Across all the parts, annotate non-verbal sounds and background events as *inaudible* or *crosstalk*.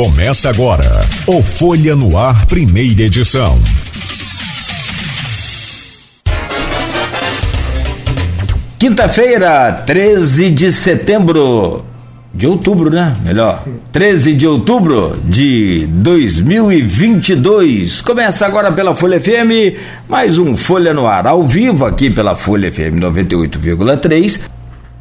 Começa agora o Folha no Ar, primeira edição. Quinta-feira, 13 de setembro. De outubro, né? Melhor. 13 de outubro de 2022. Começa agora pela Folha FM, mais um Folha no Ar, ao vivo aqui pela Folha FM 98,3.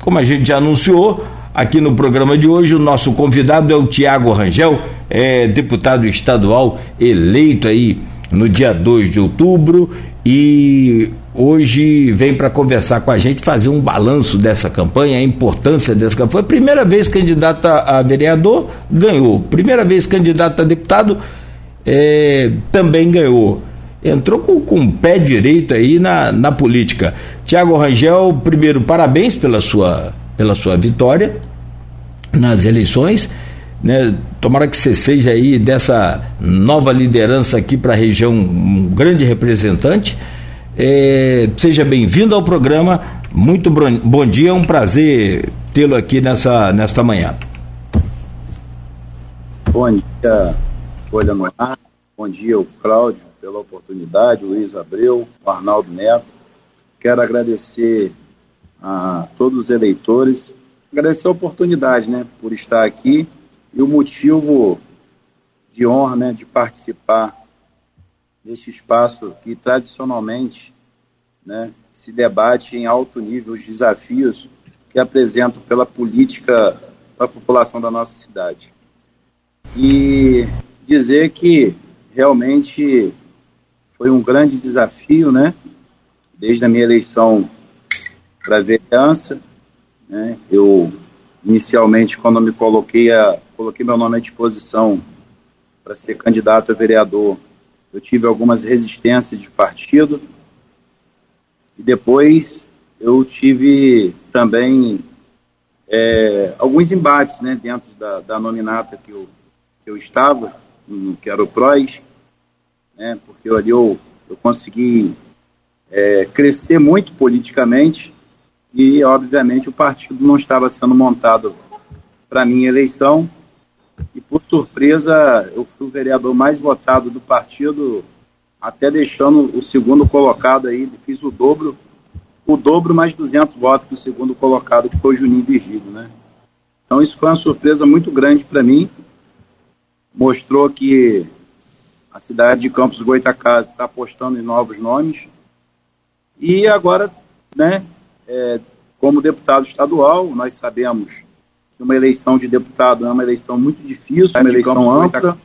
Como a gente já anunciou, aqui no programa de hoje, o nosso convidado é o Tiago Rangel, é deputado estadual eleito aí no dia 2 de outubro e hoje vem para conversar com a gente, fazer um balanço dessa campanha, a importância dessa campanha. Primeira vez candidato a vereador, ganhou. Primeira vez candidato a deputado, é, também ganhou. Entrou com, com o pé direito aí na, na política. Tiago Rangel, primeiro, parabéns pela sua, pela sua vitória nas eleições. Né? Tomara que você seja aí dessa nova liderança aqui para a região um grande representante. É, seja bem-vindo ao programa. Muito bom dia, é um prazer tê-lo aqui nessa, nesta manhã. Bom dia, Folha no. Bom dia, o Cláudio, pela oportunidade, o Luiz Abreu, o Arnaldo Neto. Quero agradecer a todos os eleitores, agradecer a oportunidade, né, por estar aqui e o motivo de honra, né, de participar deste espaço que tradicionalmente né, se debate em alto nível os desafios que apresentam pela política para a população da nossa cidade. E dizer que realmente foi um grande desafio, né? Desde a minha eleição para vereança, né? Eu inicialmente quando me coloquei a coloquei meu nome à disposição para ser candidato a vereador, eu tive algumas resistências de partido. E depois eu tive também é, alguns embates né, dentro da, da nominata que eu, que eu estava, que era o PROS, né, porque ali eu, eu consegui é, crescer muito politicamente e, obviamente, o partido não estava sendo montado para minha eleição e, por surpresa, eu fui o vereador mais votado do partido, até deixando o segundo colocado aí, fiz o dobro, o dobro mais 200 votos do segundo colocado, que foi o Juninho Virgílio, né? Então, isso foi uma surpresa muito grande para mim. Mostrou que a cidade de Campos Goitacazes está apostando em novos nomes. E agora, né, é, como deputado estadual, nós sabemos uma eleição de deputado é uma eleição muito difícil, é uma eleição ampla.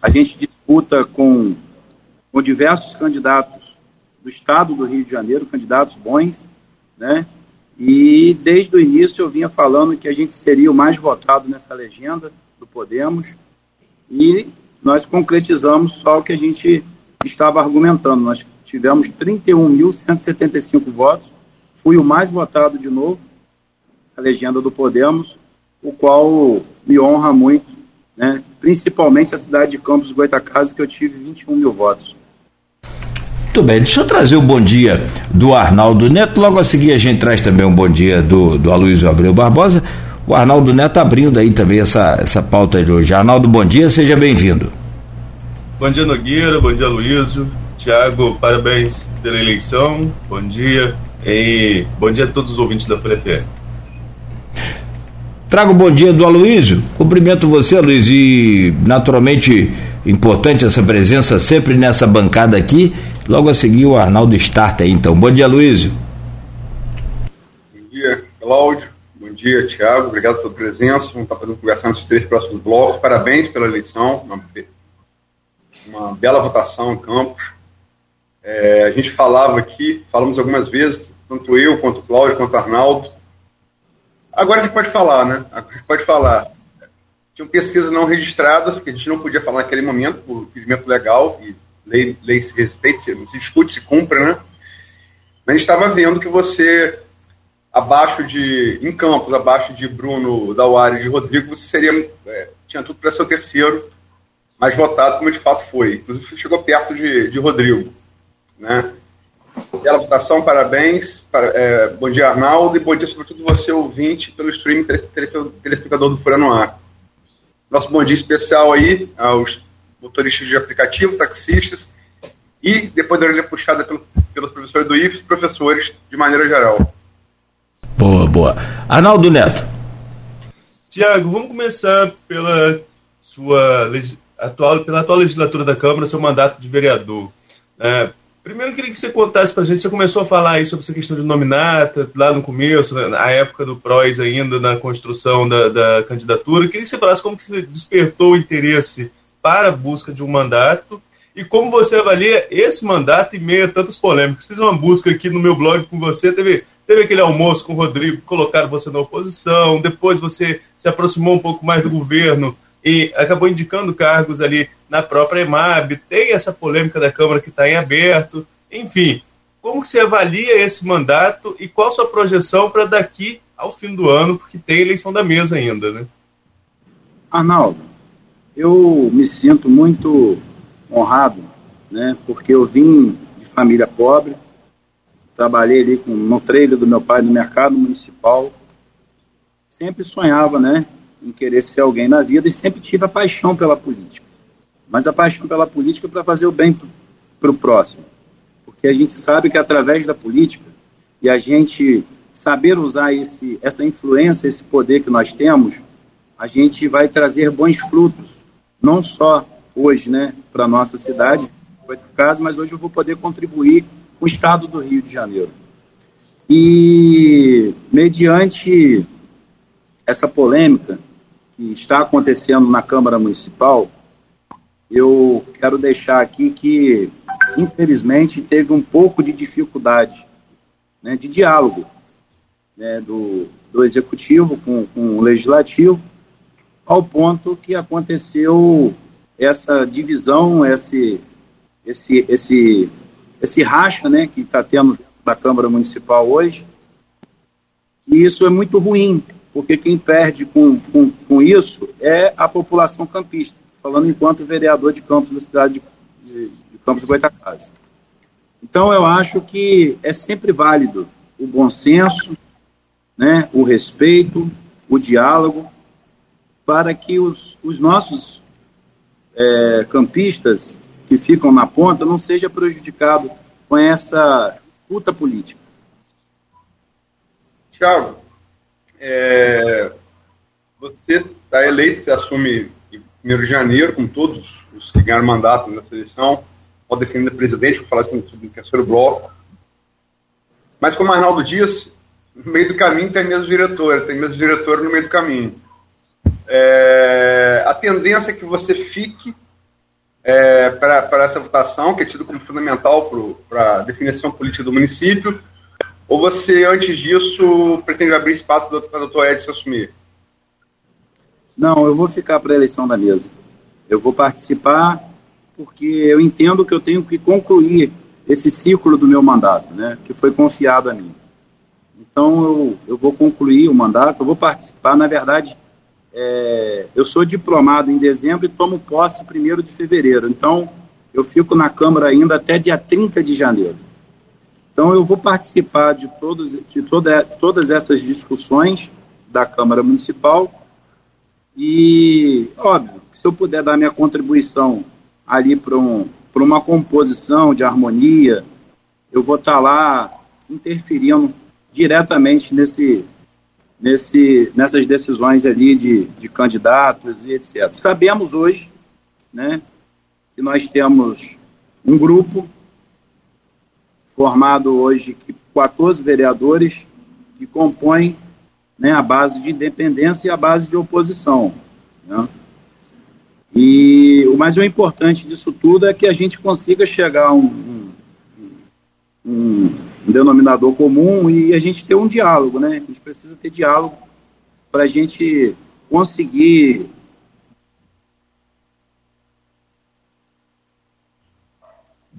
A gente disputa com, com diversos candidatos do estado do Rio de Janeiro, candidatos bons, né? E desde o início eu vinha falando que a gente seria o mais votado nessa legenda do Podemos e nós concretizamos só o que a gente estava argumentando. Nós tivemos 31.175 votos, fui o mais votado de novo, a legenda do Podemos, o qual me honra muito, né? principalmente a cidade de Campos Goitacazes, que eu tive 21 mil votos. Muito bem, deixa eu trazer o bom dia do Arnaldo Neto. Logo a seguir a gente traz também um bom dia do, do Aloysio Abreu Barbosa. O Arnaldo Neto abrindo aí também essa, essa pauta de hoje. Arnaldo, bom dia, seja bem-vindo. Bom dia, Nogueira, bom dia, Luísio. Tiago, parabéns pela eleição, bom dia. E bom dia a todos os ouvintes da Folha FM. Trago o bom dia do Aloísio. Cumprimento você, Aloísio, e naturalmente importante essa presença sempre nessa bancada aqui. Logo a seguir o Arnaldo Starta aí, então. Bom dia, Aloísio. Bom dia, Cláudio. Bom dia, Tiago. Obrigado pela presença. Vamos estar fazendo conversar nos três próximos blocos. Parabéns pela eleição. Uma, uma bela votação em Campos. É, a gente falava aqui, falamos algumas vezes, tanto eu quanto o Cláudio, quanto o Arnaldo. Agora a gente pode falar, né? A gente pode falar. Tinham pesquisas não registradas, que a gente não podia falar naquele momento, por impedimento legal, e lei, lei se respeita, se, se discute, se cumpre, né? Mas a gente estava vendo que você, abaixo de, em Campos, abaixo de Bruno Dauari e de Rodrigo, você seria, é, tinha tudo para ser o terceiro mais votado, como de fato foi. Inclusive chegou perto de, de Rodrigo, né? Bela votação, parabéns. É, bom dia, Arnaldo, e bom dia, sobretudo, você, ouvinte, pelo streaming telespectador do Folha no Ar. Nosso bom dia especial aí aos motoristas de aplicativo, taxistas e depois da orelha puxada pelo, pelos professores do IFES, professores de maneira geral. Boa, boa. Arnaldo Neto. Tiago, vamos começar pela sua atual, pela atual legislatura da Câmara, seu mandato de vereador. É, primeiro, eu queria que você contasse para a gente, você começou a falar aí sobre essa questão de nominata, lá no começo, né, na época do PROS ainda, na construção da, da candidatura. Eu queria que você falasse como que você despertou o interesse para a busca de um mandato e como você avalia esse mandato em meio a tantas polêmicas. Fiz uma busca aqui no meu blog com você, teve, teve aquele almoço com o Rodrigo, colocaram você na oposição, depois você se aproximou um pouco mais do governo e acabou indicando cargos ali na própria EMAB, tem essa polêmica da Câmara que está em aberto, enfim. Como você avalia esse mandato e qual sua projeção para daqui ao fim do ano, porque tem eleição da mesa ainda, né? Arnaldo, eu me sinto muito honrado, né? Porque eu vim de família pobre, trabalhei ali com, no trailer do meu pai no mercado municipal, sempre sonhava, né? Em querer ser alguém na vida e sempre tive a paixão pela política. Mas a paixão pela política é para fazer o bem para o próximo. Porque a gente sabe que através da política e a gente saber usar esse, essa influência, esse poder que nós temos, a gente vai trazer bons frutos, não só hoje, né, para nossa cidade, foi o caso, mas hoje eu vou poder contribuir com o estado do Rio de Janeiro. E mediante essa polêmica que está acontecendo na Câmara Municipal, eu quero deixar aqui que, infelizmente, teve um pouco de dificuldade né, de diálogo né, do, do Executivo com, com o Legislativo, ao ponto que aconteceu essa divisão, esse, esse, esse, esse racha né, que está tendo na Câmara Municipal hoje. E isso é muito ruim, porque quem perde com, com, com isso é a população campista, falando enquanto vereador de Campos da cidade de, de, de Campos Goitacazes. Então, eu acho que é sempre válido o bom senso, né, o respeito, o diálogo, para que os, os nossos é, campistas que ficam na ponta não seja prejudicado com essa disputa política. Tiago, é, você está eleito, você assume em 1 de janeiro, com todos os que ganharam mandato nessa eleição, pode defender presidente, vou falar isso no terceiro bloco. Mas como Arnaldo disse, no meio do caminho tem mesmo diretor, tem mesmo diretor no meio do caminho. É, a tendência é que você fique é, para essa votação, que é tido como fundamental para a definição política do município, ou você, antes disso, pretende abrir espaço para o doutor Edson assumir? Não, eu vou ficar para a eleição da mesa. Eu vou participar porque eu entendo que eu tenho que concluir esse ciclo do meu mandato, né, que foi confiado a mim. Então, eu, eu vou concluir o mandato, eu vou participar, na verdade, é, eu sou diplomado em dezembro e tomo posse primeiro de fevereiro. Então, eu fico na Câmara ainda até dia 30 de janeiro. Então, eu vou participar de, todos, de toda, todas essas discussões da Câmara Municipal e, óbvio, se eu puder dar minha contribuição ali para um, uma composição de harmonia, eu vou estar lá interferindo diretamente nesse, nesse, nessas decisões ali de, de candidatos e etc. Sabemos hoje né, que nós temos um grupo formado hoje de 14 vereadores que compõem né, a base de independência e a base de oposição. Né? E o mais importante disso tudo é que a gente consiga chegar a um, um um denominador comum e a gente ter um diálogo, né? A gente precisa ter diálogo para a gente conseguir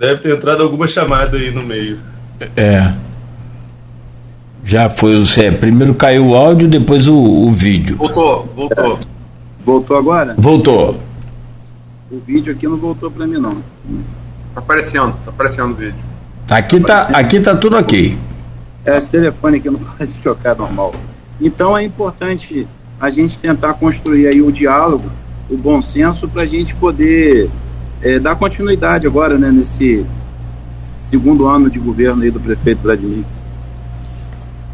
Deve ter entrado alguma chamada aí no meio. É. Já foi o Cé. Primeiro caiu o áudio, depois o, o vídeo. Voltou, voltou. Voltou agora? Voltou. O vídeo aqui não voltou para mim, não. Tá aparecendo, tá aparecendo o vídeo. Aqui tá, aqui tá tudo ok. É, esse telefone aqui não *laughs* pode tocar normal. Então é importante a gente tentar construir aí o diálogo, o bom senso para a gente poder é, dar continuidade agora, né, nesse segundo ano de governo aí do prefeito Vladimir.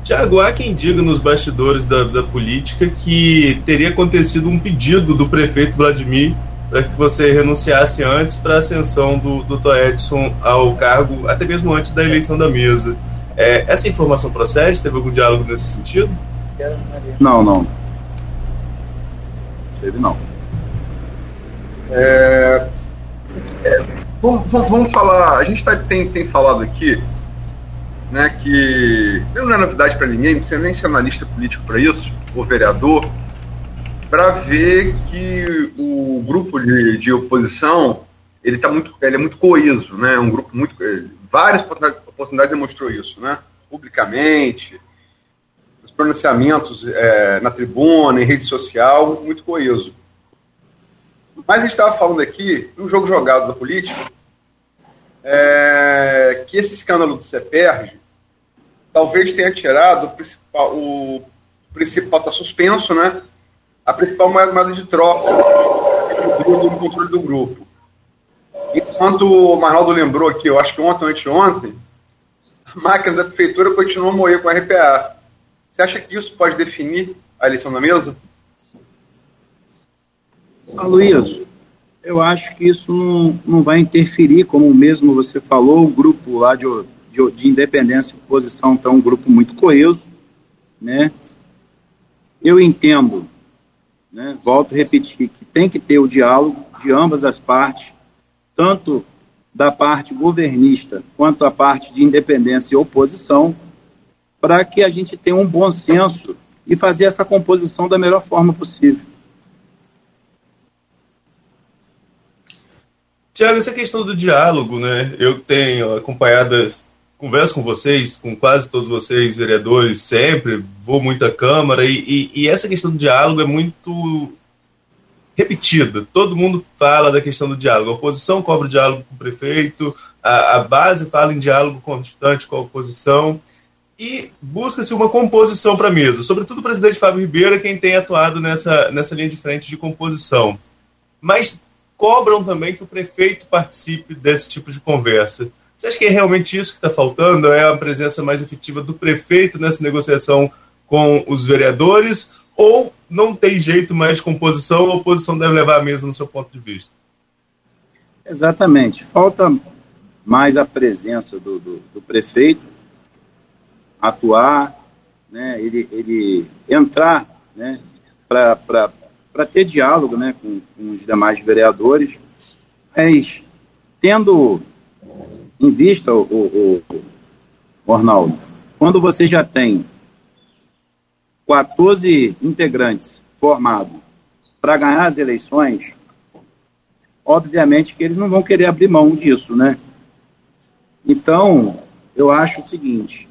Tiago, há quem diga nos bastidores da, da política que teria acontecido um pedido do prefeito Vladimir para que você renunciasse antes para a ascensão do, do Edson ao cargo, até mesmo antes da eleição da mesa. É, essa informação procede? Teve algum diálogo nesse sentido? Não, não. Teve não. É, é, vamos, vamos, falar. A gente tá, tem, tem falado aqui né, que não é novidade para ninguém, não precisa nem ser analista político para isso, ou vereador, para ver que o grupo de, de oposição ele tá muito ele é muito coeso né é um grupo muito várias oportunidades demonstrou isso né publicamente os pronunciamentos é, na tribuna em rede social muito coeso mas a gente estava falando aqui um jogo jogado da política é, que esse escândalo do CEPERG talvez tenha tirado o principal o principal está suspenso né a principal moeda de troca do controle do grupo. Enquanto o Marnaldo lembrou aqui, eu acho que ontem ou anteontem, a máquina da prefeitura continua a moer com a RPA. Você acha que isso pode definir a eleição da mesa? Aloysio, eu acho que isso não, não vai interferir, como mesmo você falou, o grupo lá de, de, de independência e oposição está um grupo muito coeso, né? Eu entendo né, volto a repetir que tem que ter o diálogo de ambas as partes, tanto da parte governista quanto a parte de independência e oposição, para que a gente tenha um bom senso e fazer essa composição da melhor forma possível. Tiago, essa questão do diálogo, né? Eu tenho acompanhado converso com vocês, com quase todos vocês, vereadores, sempre, vou muito à Câmara, e, e, e, essa questão do diálogo é muito repetida. Todo mundo fala da questão do diálogo. A oposição cobra diálogo com o prefeito, a, a base fala em diálogo constante com a oposição, e busca-se uma composição para a mesa. Sobretudo o presidente Fábio Ribeiro é quem tem atuado nessa, nessa linha de frente de composição. Mas cobram também que o prefeito participe desse tipo de conversa. Você acha que é realmente isso que está faltando? É a presença mais efetiva do prefeito nessa negociação com os vereadores? Ou não tem jeito mais de composição, a oposição deve levar a mesa no seu ponto de vista? Falta mais a presença do, do, do prefeito atuar, né, ele, ele entrar né, para ter diálogo né, com, com os demais vereadores, mas tendo em vista, o, o, o Arnaldo, quando você já tem 14 integrantes formados para ganhar as eleições, obviamente que eles não vão querer abrir mão disso, né? Então, eu acho o seguinte,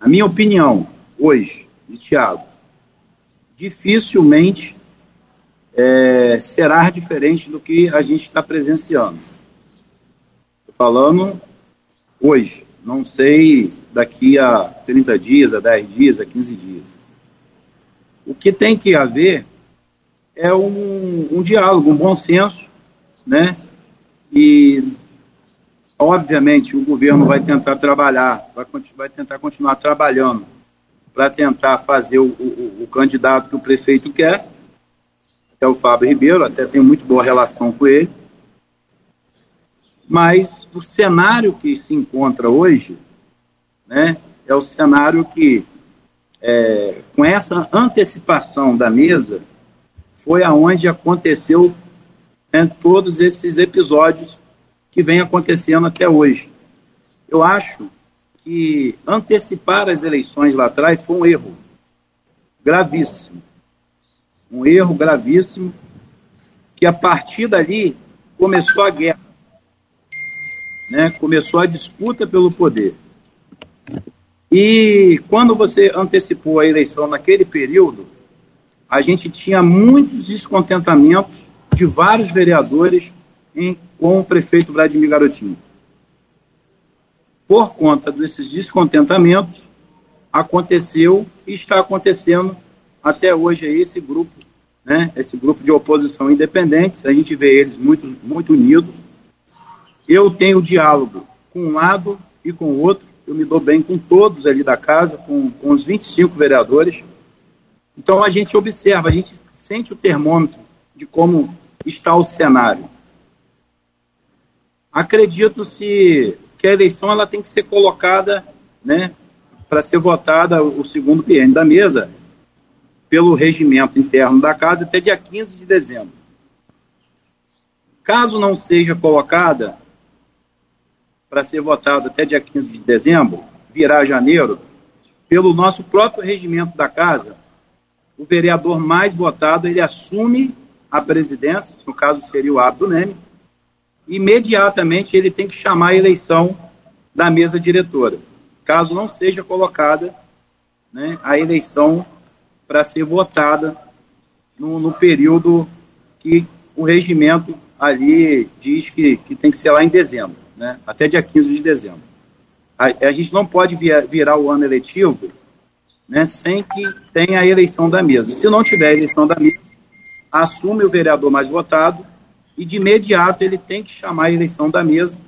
a minha opinião hoje, de Tiago, dificilmente é, será diferente do que a gente está presenciando. Estou falando hoje, não sei daqui a 30 dias, a 10 dias, a 15 dias. O que tem que haver é um, um diálogo, um bom senso, né? E, obviamente, o governo vai tentar trabalhar, vai, vai tentar continuar trabalhando para tentar fazer o, o, o, candidato que o prefeito quer, é o Fábio Ribeiro, até tenho muito boa relação com ele, mas o cenário que se encontra hoje né, é o cenário que, é, com essa antecipação da mesa, foi aonde aconteceu né, todos esses episódios que vem acontecendo até hoje. Eu acho que antecipar as eleições lá atrás foi um erro gravíssimo. Um erro gravíssimo que a partir dali começou a guerra né, começou a disputa pelo poder. E quando você antecipou a eleição naquele período, a gente tinha muitos descontentamentos de vários vereadores em, com o prefeito Vladimir Garotinho. Por conta desses descontentamentos, aconteceu e está acontecendo até hoje esse grupo né, esse grupo de oposição independentes, a gente vê eles muito, muito unidos. Eu tenho diálogo com um lado e com o outro, eu me dou bem com todos ali da casa, com, com os 25 vereadores. Então a gente observa, a gente sente o termômetro de como está o cenário. Acredito-se que a eleição ela tem que ser colocada, né, para ser votada o segundo PN da mesa, pelo regimento interno da casa até dia 15 de dezembro. Caso não seja colocada para ser votada até dia 15 de dezembro, virá janeiro, pelo nosso próprio regimento da casa, o vereador mais votado ele assume a presidência, no caso seria o Abdo Neme, imediatamente ele tem que chamar a eleição da mesa diretora, caso não seja colocada né, a eleição para ser votada no, no, período que o regimento ali diz que, que tem que ser lá em dezembro, né, até dia 15 de dezembro. A, a gente não pode via, virar o ano eletivo né, sem que tenha a eleição da mesa. Se não tiver a eleição da mesa, assume o vereador mais votado e de imediato ele tem que chamar a eleição da mesa,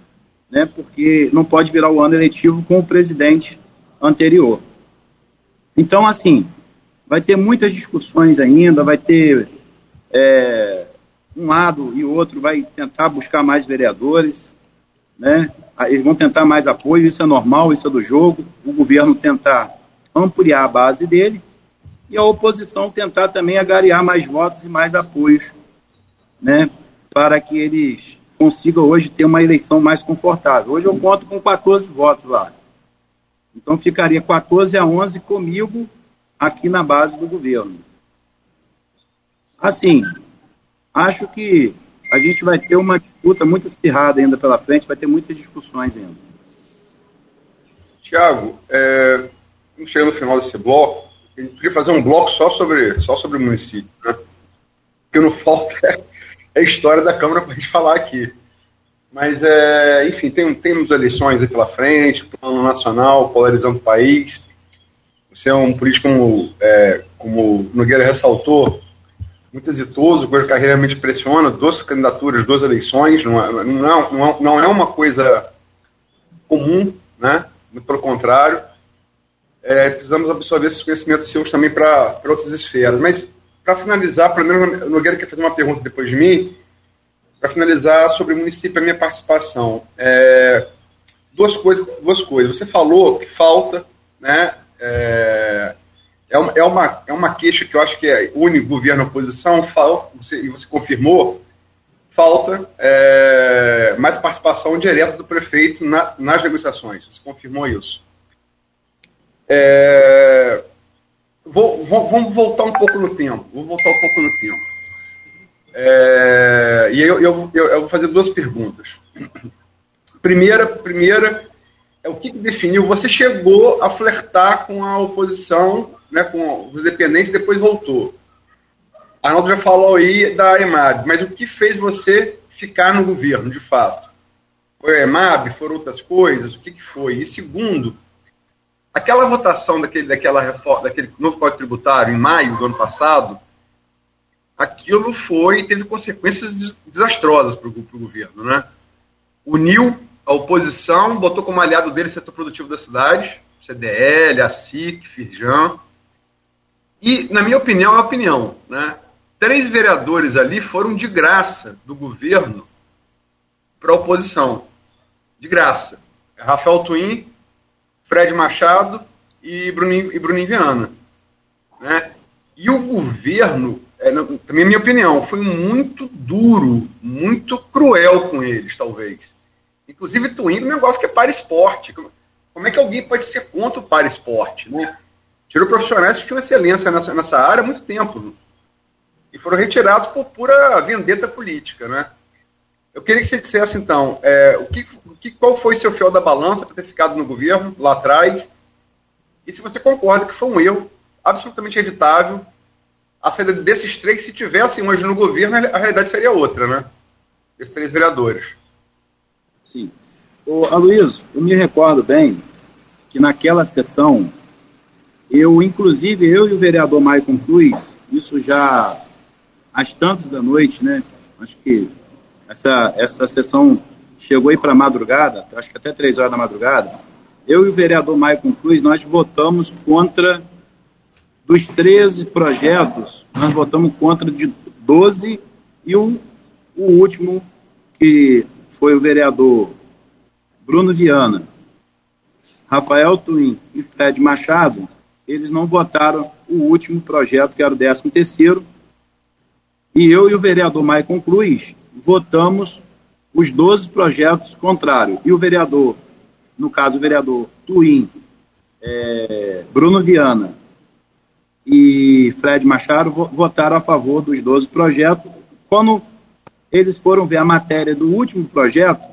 né, porque não pode virar o ano eletivo com o presidente anterior. Então, assim, vai ter muitas discussões ainda, vai ter é, um lado e outro vai tentar buscar mais vereadores, né? Eles vão tentar mais apoio, isso é normal, isso é do jogo. O governo tentar ampliar a base dele e a oposição tentar também agariar mais votos e mais apoios, né? Para que eles consigam hoje ter uma eleição mais confortável. Hoje eu conto com 14 votos lá. Então ficaria 14 a 11 comigo aqui na base do governo. Assim, acho que a gente vai ter uma disputa muito acirrada ainda pela frente, vai ter muitas discussões ainda. Tiago, é, chegando no final desse bloco, a gente podia fazer um bloco só sobre, só sobre o município, né? Porque não falta é a história da Câmara para a gente falar aqui. Mas, é, enfim, tem, temos eleições aí pela frente, plano nacional, polarizando o país. Você é um político, como, é, como Nogueira ressaltou, muito exitoso, cuja carreira realmente impressiona, duas candidaturas, duas eleições, não é, não, não, não é uma coisa comum, né? muito pelo contrário. É, precisamos absorver esses conhecimentos seus também para outras esferas. Mas, para finalizar, primeiro, Nogueira quer fazer uma pergunta depois de mim, para finalizar sobre o município, a minha participação. É, duas, coisas, duas coisas. Você falou que falta né, é, é, uma, é, uma, é uma queixa que eu acho que é une governo e oposição, falta, você, e você confirmou, falta é, mais participação direta do prefeito na, nas negociações. Você confirmou isso. É, vou, vou, vamos voltar um pouco no tempo. Vou voltar um pouco no tempo. É, e eu, eu, eu, eu, vou fazer duas perguntas. Primeira, primeira é o que, que definiu. Você chegou a flertar com a oposição, né, com os dependentes, depois voltou. Arnaldo já falou aí da EMAB, mas o que fez você ficar no governo, de fato? Foi a EMAB? Foram outras coisas? O que, que foi? E segundo, aquela votação daquele, daquela reforma, daquele novo código tributário em maio do ano passado, aquilo foi teve consequências desastrosas para o governo, né? Uniu a oposição, botou como aliado dele o setor produtivo da cidade, CDL, a SIC, Firjan. E, na minha opinião, é opinião, né? Três vereadores ali foram de graça do governo para a oposição. De graça. Rafael Twin, Fred Machado e Bruninho, e Bruninho Viana. Né? E o governo, é, também minha opinião, foi muito duro, muito cruel com eles, talvez. Inclusive, tu indo um negócio que é para esporte. Como é que alguém pode ser contra o para esporte? Né? Tirou profissionais que tinham excelência nessa, nessa área há muito tempo. E foram retirados por pura vendetta política. Né? Eu queria que você dissesse, então, é, o que, o que, qual foi seu fiel da balança para ter ficado no governo lá atrás? E se você concorda que foi um erro absolutamente evitável a saída desses três, se tivessem hoje no governo, a realidade seria outra, né? Esses três vereadores. Sim. Ô, Aloysio, eu me recordo bem que naquela sessão, eu, inclusive, eu e o vereador Maicon Cruz, isso já às tantas da noite, né? Acho que essa, essa sessão chegou aí para madrugada, acho que até três horas da madrugada. Eu e o vereador Maicon Cruz, nós votamos contra dos 13 projetos, nós votamos contra de 12 e o, o último, que foi o vereador Bruno Viana, Rafael Twin e Fred Machado, eles não votaram o último projeto, que era o 13 terceiro, e eu e o vereador Maicon Cruz votamos os 12 projetos contrários. E o vereador, no caso o vereador Twin, é, Bruno Viana e Fred Machado votaram a favor dos 12 projetos. Quando eles foram ver a matéria do último projeto,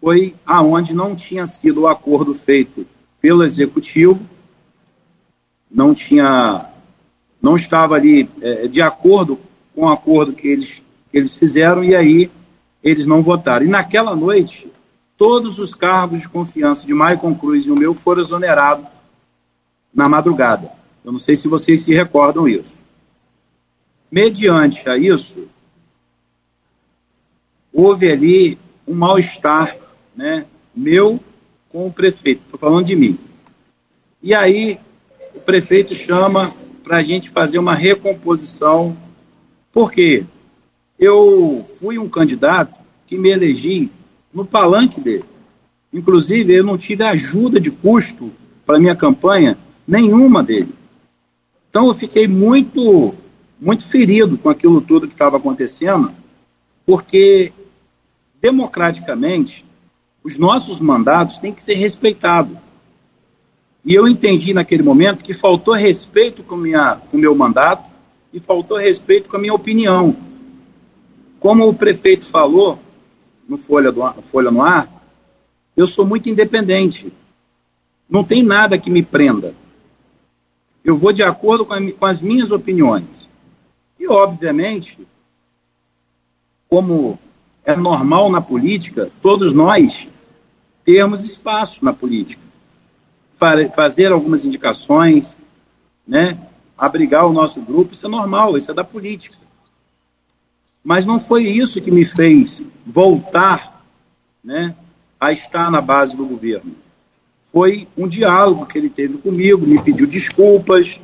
foi aonde não tinha sido o acordo feito pelo executivo, não tinha, não estava ali é, de acordo com o acordo que eles, que eles fizeram e aí eles não votaram. E naquela noite, todos os cargos de confiança de Maicon Cruz e o meu foram exonerados na madrugada. Eu não sei se vocês se recordam isso. Mediante a isso, houve ali um mal-estar, né, meu com o prefeito. Estou falando de mim. E aí o prefeito chama para a gente fazer uma recomposição. Por quê? Eu fui um candidato que me elegi no palanque dele. Inclusive, eu não tive ajuda de custo para minha campanha nenhuma dele. Então eu fiquei muito, muito ferido com aquilo tudo que estava acontecendo, porque democraticamente os nossos mandatos têm que ser respeitados. E eu entendi naquele momento que faltou respeito com o meu mandato e faltou respeito com a minha opinião. Como o prefeito falou no Folha, do, Folha no Ar, eu sou muito independente. Não tem nada que me prenda eu vou de acordo com, a, com as minhas opiniões. E, obviamente, como é normal na política, todos nós termos espaço na política. Fazer algumas indicações, né? abrigar o nosso grupo, isso é normal, isso é da política. Mas não foi isso que me fez voltar né, a estar na base do governo foi um diálogo que ele teve comigo, me pediu desculpas,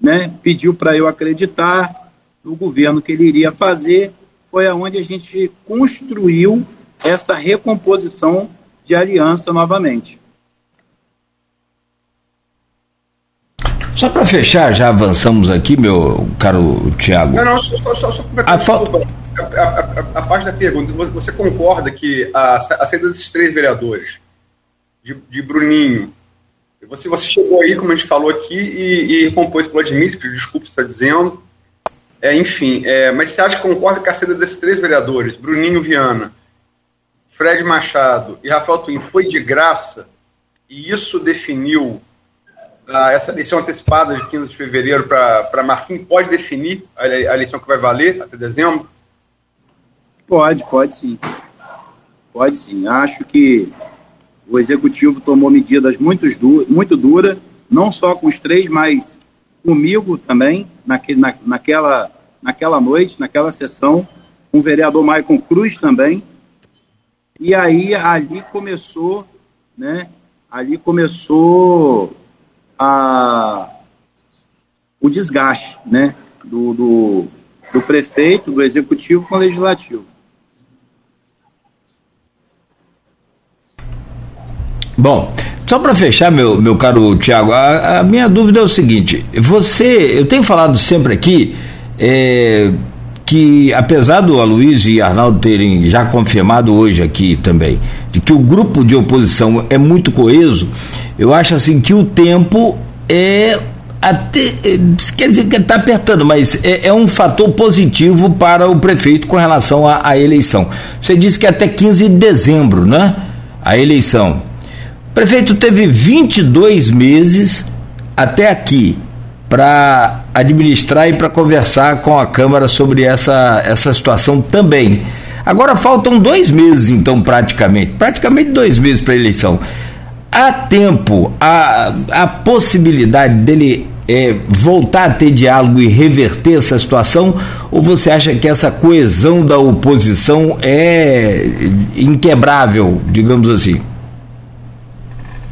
né, pediu para eu acreditar no governo que ele iria fazer, foi aonde a gente construiu essa recomposição de aliança novamente. Só para fechar, já avançamos aqui, meu caro Tiago. Não, não, só, só, só a, falta... a, a, a, a, parte da pergunta. Você concorda que a, a saída desses três vereadores de, de Bruninho. Você, você chegou aí, como a gente falou aqui, e, e compôs pelo Admite, que desculpa está dizendo. É, enfim, é, mas você acha que concorda com a saída desses três vereadores, Bruninho Viana, Fred Machado e Rafael Twin, foi de graça e isso definiu ah, essa eleição antecipada de 15 de fevereiro para Marquinhos? Pode definir a, a eleição que vai valer até dezembro? Pode, pode sim. Pode sim. Acho que o executivo tomou medidas muito, du muito duras, não só com os três, mas comigo também, naque, na, naquela, naquela noite, naquela sessão, com o vereador Maicon Cruz também. E aí ali começou, né? Ali começou a, o desgaste, né? Do, do, do prefeito, do executivo com o legislativo. Bom, só para fechar, meu, meu caro Tiago, a, a, minha dúvida é o seguinte: você, eu tenho falado sempre aqui é, que, apesar do Aloysio e Arnaldo terem já confirmado hoje aqui também, de que o grupo de oposição é muito coeso, eu acho assim que o tempo é até, é, quer dizer que está apertando, mas é, é, um fator positivo para o prefeito com relação à, à eleição. Você disse que até 15 de dezembro, né? A eleição. O prefeito teve 22 meses até aqui para administrar e para conversar com a Câmara sobre essa, essa situação também. Agora faltam dois meses, então, praticamente praticamente dois meses para a eleição. Há tempo, há, há possibilidade dele é, voltar a ter diálogo e reverter essa situação? Ou você acha que essa coesão da oposição é inquebrável, digamos assim?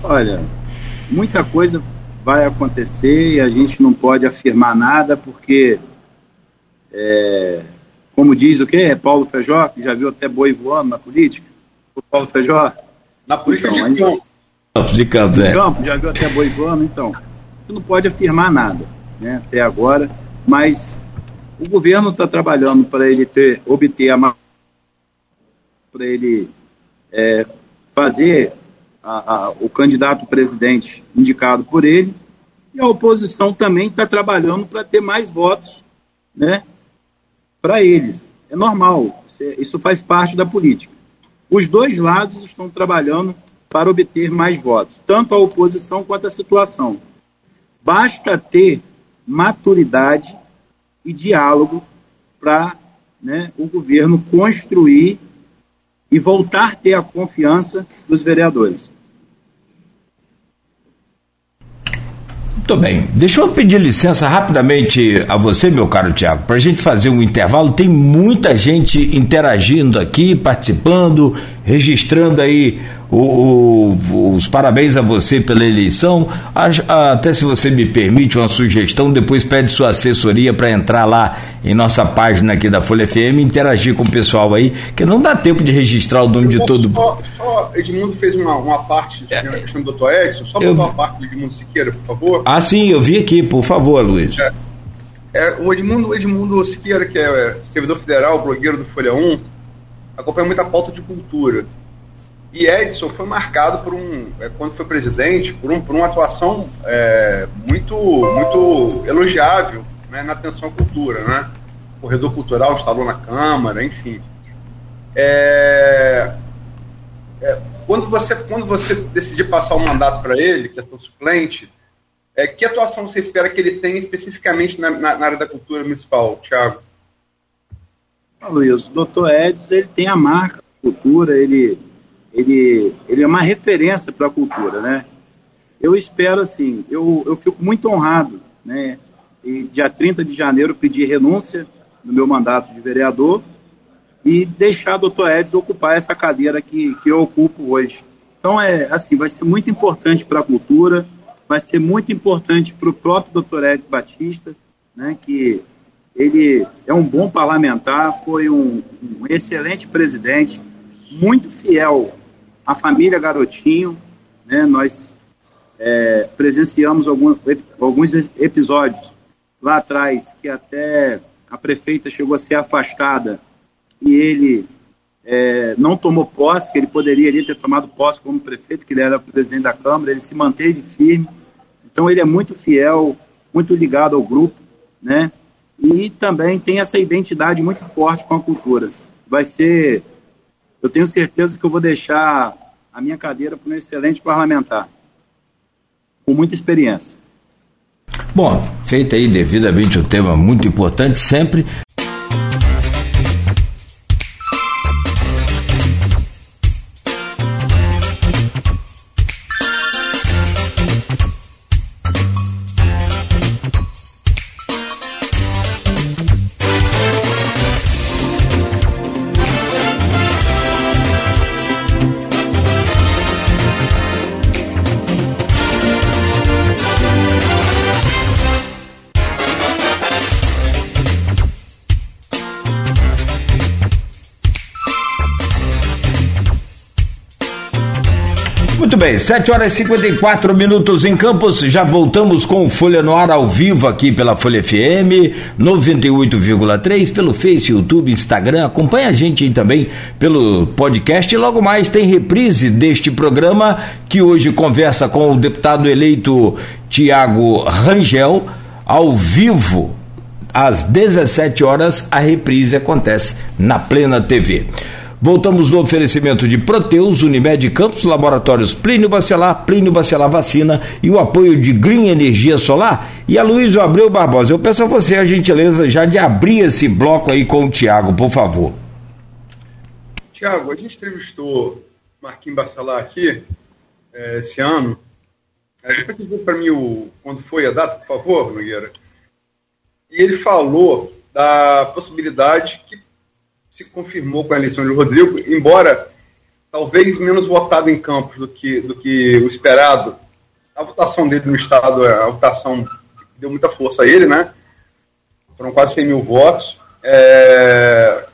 Olha, muita coisa vai acontecer e a gente não pode afirmar nada porque, é, como diz o quê? Paulo Feijó, que já viu até boi voando na política. O Paulo Feijó? Na política então, de campo. Campos de Campos, é. Campo, já viu até boi voando, então. Você não pode afirmar nada, né, até agora, mas o governo está trabalhando para ele ter, obter a para ele é, fazer a, a, o candidato presidente indicado por ele, e a oposição também está trabalhando para ter mais votos né, para eles. É normal, isso faz parte da política. Os dois lados estão trabalhando para obter mais votos, tanto a oposição quanto a situação. Basta ter maturidade e diálogo para né, o governo construir e voltar a ter a confiança dos vereadores. Muito bem. Deixa eu pedir licença rapidamente a você, meu caro Tiago, para a gente fazer um intervalo. Tem muita gente interagindo aqui, participando, registrando aí o, o, os parabéns a você pela eleição. Até se você me permite uma sugestão, depois pede sua assessoria para entrar lá em nossa página aqui da Folha FM e interagir com o pessoal aí, que não dá tempo de registrar o nome de todo mundo. Só, só Edmundo fez uma, uma parte é, a questão do Dr. Edson, só eu, uma parte do Edmundo Siqueira, por favor. Ah, sim, eu vi aqui, por favor, Luiz. É, é, o Edmundo, Edmundo Siqueira, que é servidor federal, blogueiro do Folha 1, acompanha muita pauta de cultura. E Edson foi marcado por um, é, quando foi presidente, por, um, por uma atuação é, muito, muito elogiável né, na atenção à cultura. Né? O corredor cultural instalou na Câmara, enfim. É, é, quando, você, quando você decidir passar o mandato para ele, questão suplente, é, que atuação você espera que ele tenha especificamente na, na, na área da cultura municipal, Tiago? Luiz, o doutor Edson ele tem a marca cultura, ele ele, ele é uma referência para a cultura, né? Eu espero, assim, eu, eu fico muito honrado, né? E dia 30 de janeiro pedi renúncia no meu mandato de vereador e deixar o doutor Edson ocupar essa cadeira que, que eu ocupo hoje. Então, é assim, vai ser muito importante para a cultura, vai ser muito importante para o próprio doutor Edson Batista, né, que ele é um bom parlamentar, foi um, um excelente presidente, muito fiel a família Garotinho, né, nós é, presenciamos algum, alguns episódios lá atrás que até a prefeita chegou a ser afastada e ele é, não tomou posse, que ele poderia ali, ter tomado posse como prefeito, que ele era presidente da Câmara, ele se manteve firme. Então ele é muito fiel, muito ligado ao grupo, né? E também tem essa identidade muito forte com a cultura. Vai ser eu tenho certeza que eu vou deixar a minha cadeira para um excelente parlamentar, com muita experiência. Bom, feito aí devidamente um tema muito importante, sempre bem, 7 horas e 54 minutos em Campos. Já voltamos com Folha no Ar ao vivo aqui pela Folha FM 98,3, pelo Face, YouTube, Instagram. Acompanha a gente aí também pelo podcast. E logo mais tem reprise deste programa que hoje conversa com o deputado eleito Tiago Rangel ao vivo. Às 17 horas, a reprise acontece na Plena TV. Voltamos no oferecimento de Proteus, Unimed Campos, Laboratórios Plínio Bacelar, Plínio Bacelar Vacina e o apoio de Green Energia Solar e a Luiz Abreu Barbosa. Eu peço a você a gentileza já de abrir esse bloco aí com o Tiago, por favor. Tiago, a gente entrevistou Marquinhos Bacelar aqui é, esse ano É, depois você para mim o, quando foi a data, por favor, Nogueira. E ele falou da possibilidade que se confirmou com a eleição de Rodrigo, embora talvez menos votado em Campos do que, do que o esperado. A votação dele no Estado, a votação deu muita força a ele, né? Foram quase 100 mil votos. É,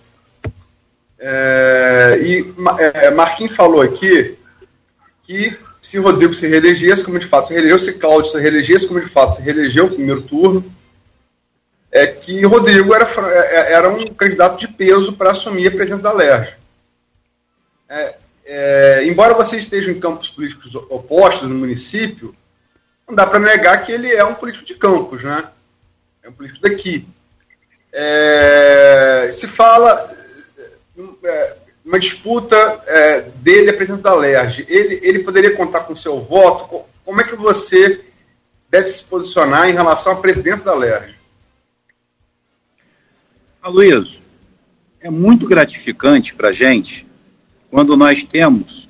é, e é, Marquinhos falou aqui que se Rodrigo se reelegesse, como de fato se reelegeu, se Cláudio se reelegesse, como de fato se reelegeu no primeiro turno, é que Rodrigo era, é, era um candidato de peso para assumir a presença da LERJ. É, é, embora vocês estejam em campos políticos opostos no município, não dá para negar que ele é um político de campos, né? É um político daqui. É, se fala é, uma disputa é, dele a presença da LERJ. Ele, ele poderia contar com seu voto? Como é que você deve se posicionar em relação à presidência da LERJ? Aloysio, é muito gratificante para a gente quando nós temos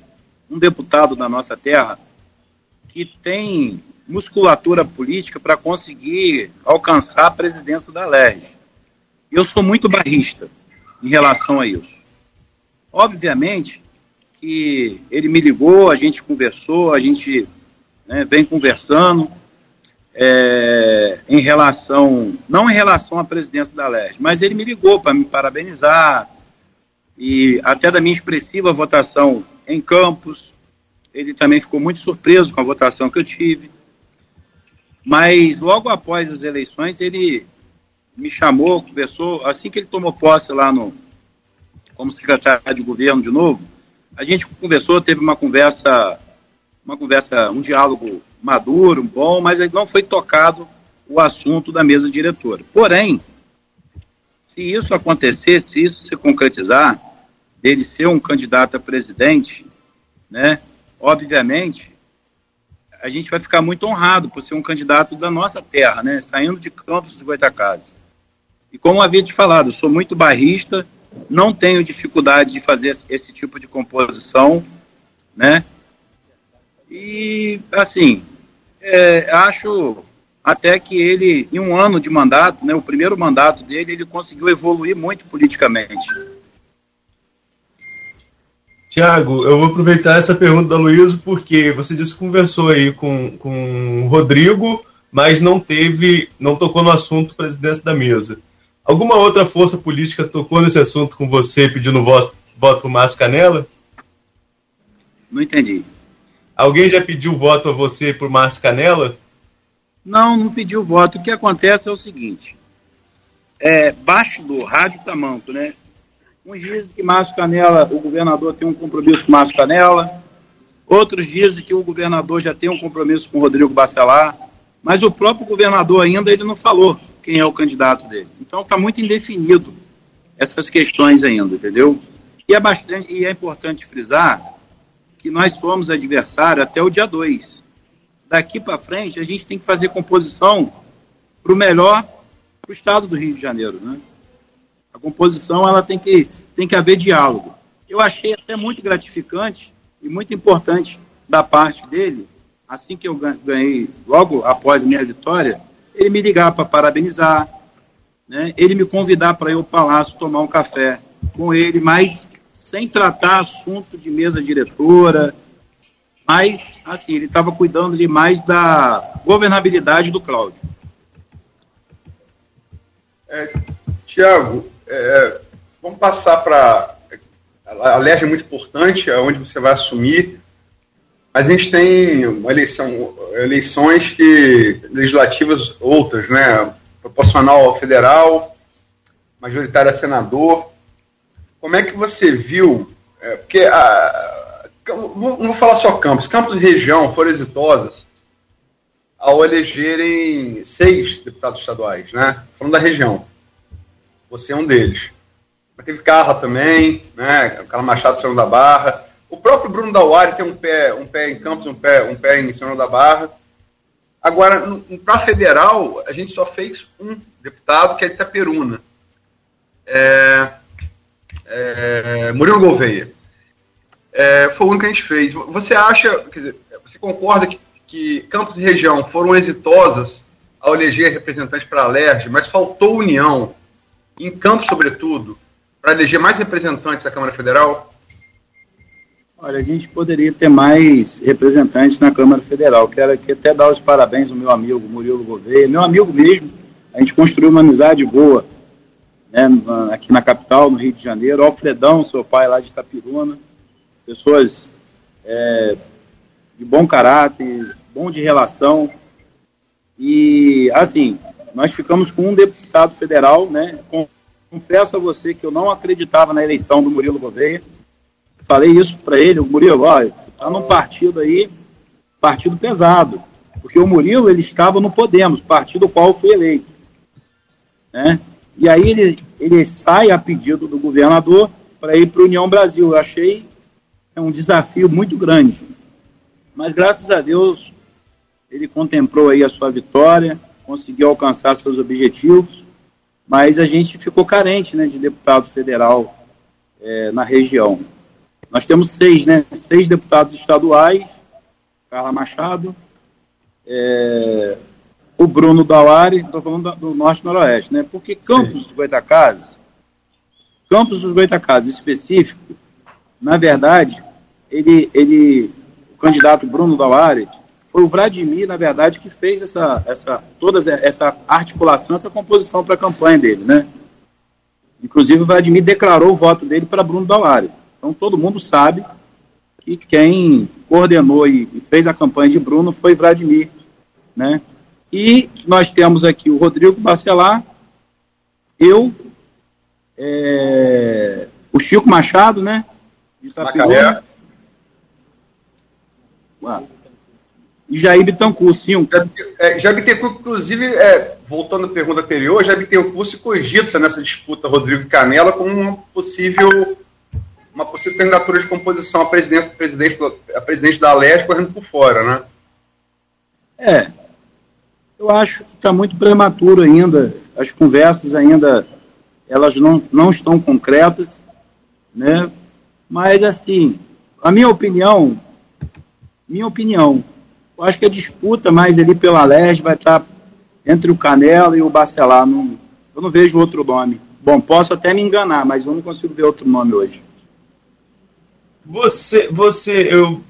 um deputado da nossa terra que tem musculatura política para conseguir alcançar a presidência da LERJ. Eu sou muito barrista em relação a isso. Obviamente que ele me ligou, a gente conversou, a gente né, vem conversando, é, em relação, não em relação à presidência da LERJ, mas ele me ligou para me parabenizar, e até da minha expressiva votação em Campos, ele também ficou muito surpreso com a votação que eu tive. Mas logo após as eleições, ele me chamou, conversou, assim que ele tomou posse lá no, como secretário de governo de novo, a gente conversou, teve uma conversa, uma conversa, um diálogo maduro, bom, mas não foi tocado o assunto da mesa diretora. Porém, se isso acontecer, se isso se concretizar, dele ser um candidato a presidente, né, obviamente, a gente vai ficar muito honrado por ser um candidato da nossa terra, né, saindo de Campos dos Goitacazes. E como havia te falado, sou muito barrista, não tenho dificuldade de fazer esse tipo de composição, né, e, assim, é, acho até que ele, em um ano de mandato, né, o primeiro mandato dele, ele conseguiu evoluir muito politicamente. Tiago, eu vou aproveitar essa pergunta da Luísa, porque você disse que conversou aí com, com o Rodrigo, mas não teve, não tocou no assunto presidência da mesa. Alguma outra força política tocou nesse assunto com você pedindo voto, voto para o Márcio Canela? Não entendi. Alguém já pediu voto a você por Márcio Canela? Não, não pediu voto. O que acontece é o seguinte: é, baixo do rádio tamanco, né? Uns dizem que Márcio Canela, o governador tem um compromisso com Márcio Canela, outros dizem que o governador já tem um compromisso com Rodrigo Bacelar, mas o próprio governador ainda ele não falou quem é o candidato dele. Então está muito indefinido essas questões ainda, entendeu? E é, bastante, e é importante frisar que nós somos adversário até o dia 2. Daqui para frente, a gente tem que fazer composição para o melhor para o estado do Rio de Janeiro. Né? A composição ela tem que, tem que haver diálogo. Eu achei até muito gratificante e muito importante da parte dele, assim que eu ganhei, logo após minha vitória, ele me ligar para parabenizar, né? ele me convidar para ir ao Palácio tomar um café com ele, mas sem tratar assunto de mesa diretora, mas, assim, ele estava cuidando ali mais da governabilidade do Cláudio. É, Tiago, é, vamos passar para. A LERJ é muito importante, é onde você vai assumir, mas a gente tem uma eleição, eleições que legislativas outras, né? Proporcional federal, majoritária senador. Como é que você viu? É, porque a, não vou falar só campos, campos e região foram exitosas ao elegerem seis deputados estaduais, né? Falando da região. Você é um deles. Mas teve Carla também, né? Carla Machado, Senhor da Barra. O próprio Bruno Dauari tem um pé, um pé em Campos, um pé, um pé em Senhor da Barra. Agora, para federal, a gente só fez um deputado, que é Itaperuna. É, é, Murilo Gouveia. É, foi o único que a gente fez. Você acha, quer dizer, você concorda que que Campos e região foram exitosas ao eleger representantes para a LERJ, mas faltou união, em Campos, sobretudo, para eleger mais representantes da Câmara Federal? Olha, a gente poderia ter mais representantes na Câmara Federal. Quero aqui até dar os parabéns ao meu amigo Murilo Gouveia, meu amigo mesmo. A gente construiu uma amizade boa né, aqui na capital, no Rio de Janeiro. Alfredão, seu pai lá de Itapiruna. Pessoas é, de bom caráter, bom de relação. E, assim, nós ficamos com um deputado federal, né? Confesso a você que eu não acreditava na eleição do Murilo Gouveia falei isso para ele, o Murilo, olha, você está num partido aí, partido pesado, porque o Murilo ele estava no Podemos, partido qual foi eleito. Né? E aí ele, ele sai a pedido do governador para ir para a União Brasil. Eu achei é um desafio muito grande. Mas graças a Deus ele contemplou aí a sua vitória, conseguiu alcançar seus objetivos, mas a gente ficou carente né, de deputado federal é, na região. Nós temos seis, né? Seis deputados estaduais, Carla Machado, é, o Bruno Dauari, estou falando do, Norte Noroeste, né? Porque Campos dos Goitacazes, Campos dos Goitacazes específico, na verdade, ele, ele, o candidato Bruno Dauari, foi o Vladimir, na verdade, que fez essa, essa, toda essa articulação, essa composição para a campanha dele, né? Inclusive, o Vladimir declarou o voto dele para Bruno Dauari. Então todo mundo sabe que quem coordenou e, fez a campanha de Bruno foi Vladimir, né? E nós temos aqui o Rodrigo Bacelar, eu, é, o Chico Machado, né? De Itapiúna. E Jair Bittencourt, sim. É, Jair Bittencourt, inclusive, é, voltando à pergunta anterior, Jair Bittencourt se cogita nessa disputa Rodrigo Canela como uma possível uma possível candidatura de composição a presidente, presidente, a presidente da Leste correndo por fora, né? É. Eu acho que está muito prematuro ainda. As conversas ainda elas não, não estão concretas, né? Mas assim, a minha opinião, minha opinião, eu acho que a disputa mais ali pela Leste vai estar tá entre o Canela e o Bacelar. Não, eu não vejo outro nome. Bom, posso até me enganar, mas eu não consigo ver outro nome hoje. Você, você, eu,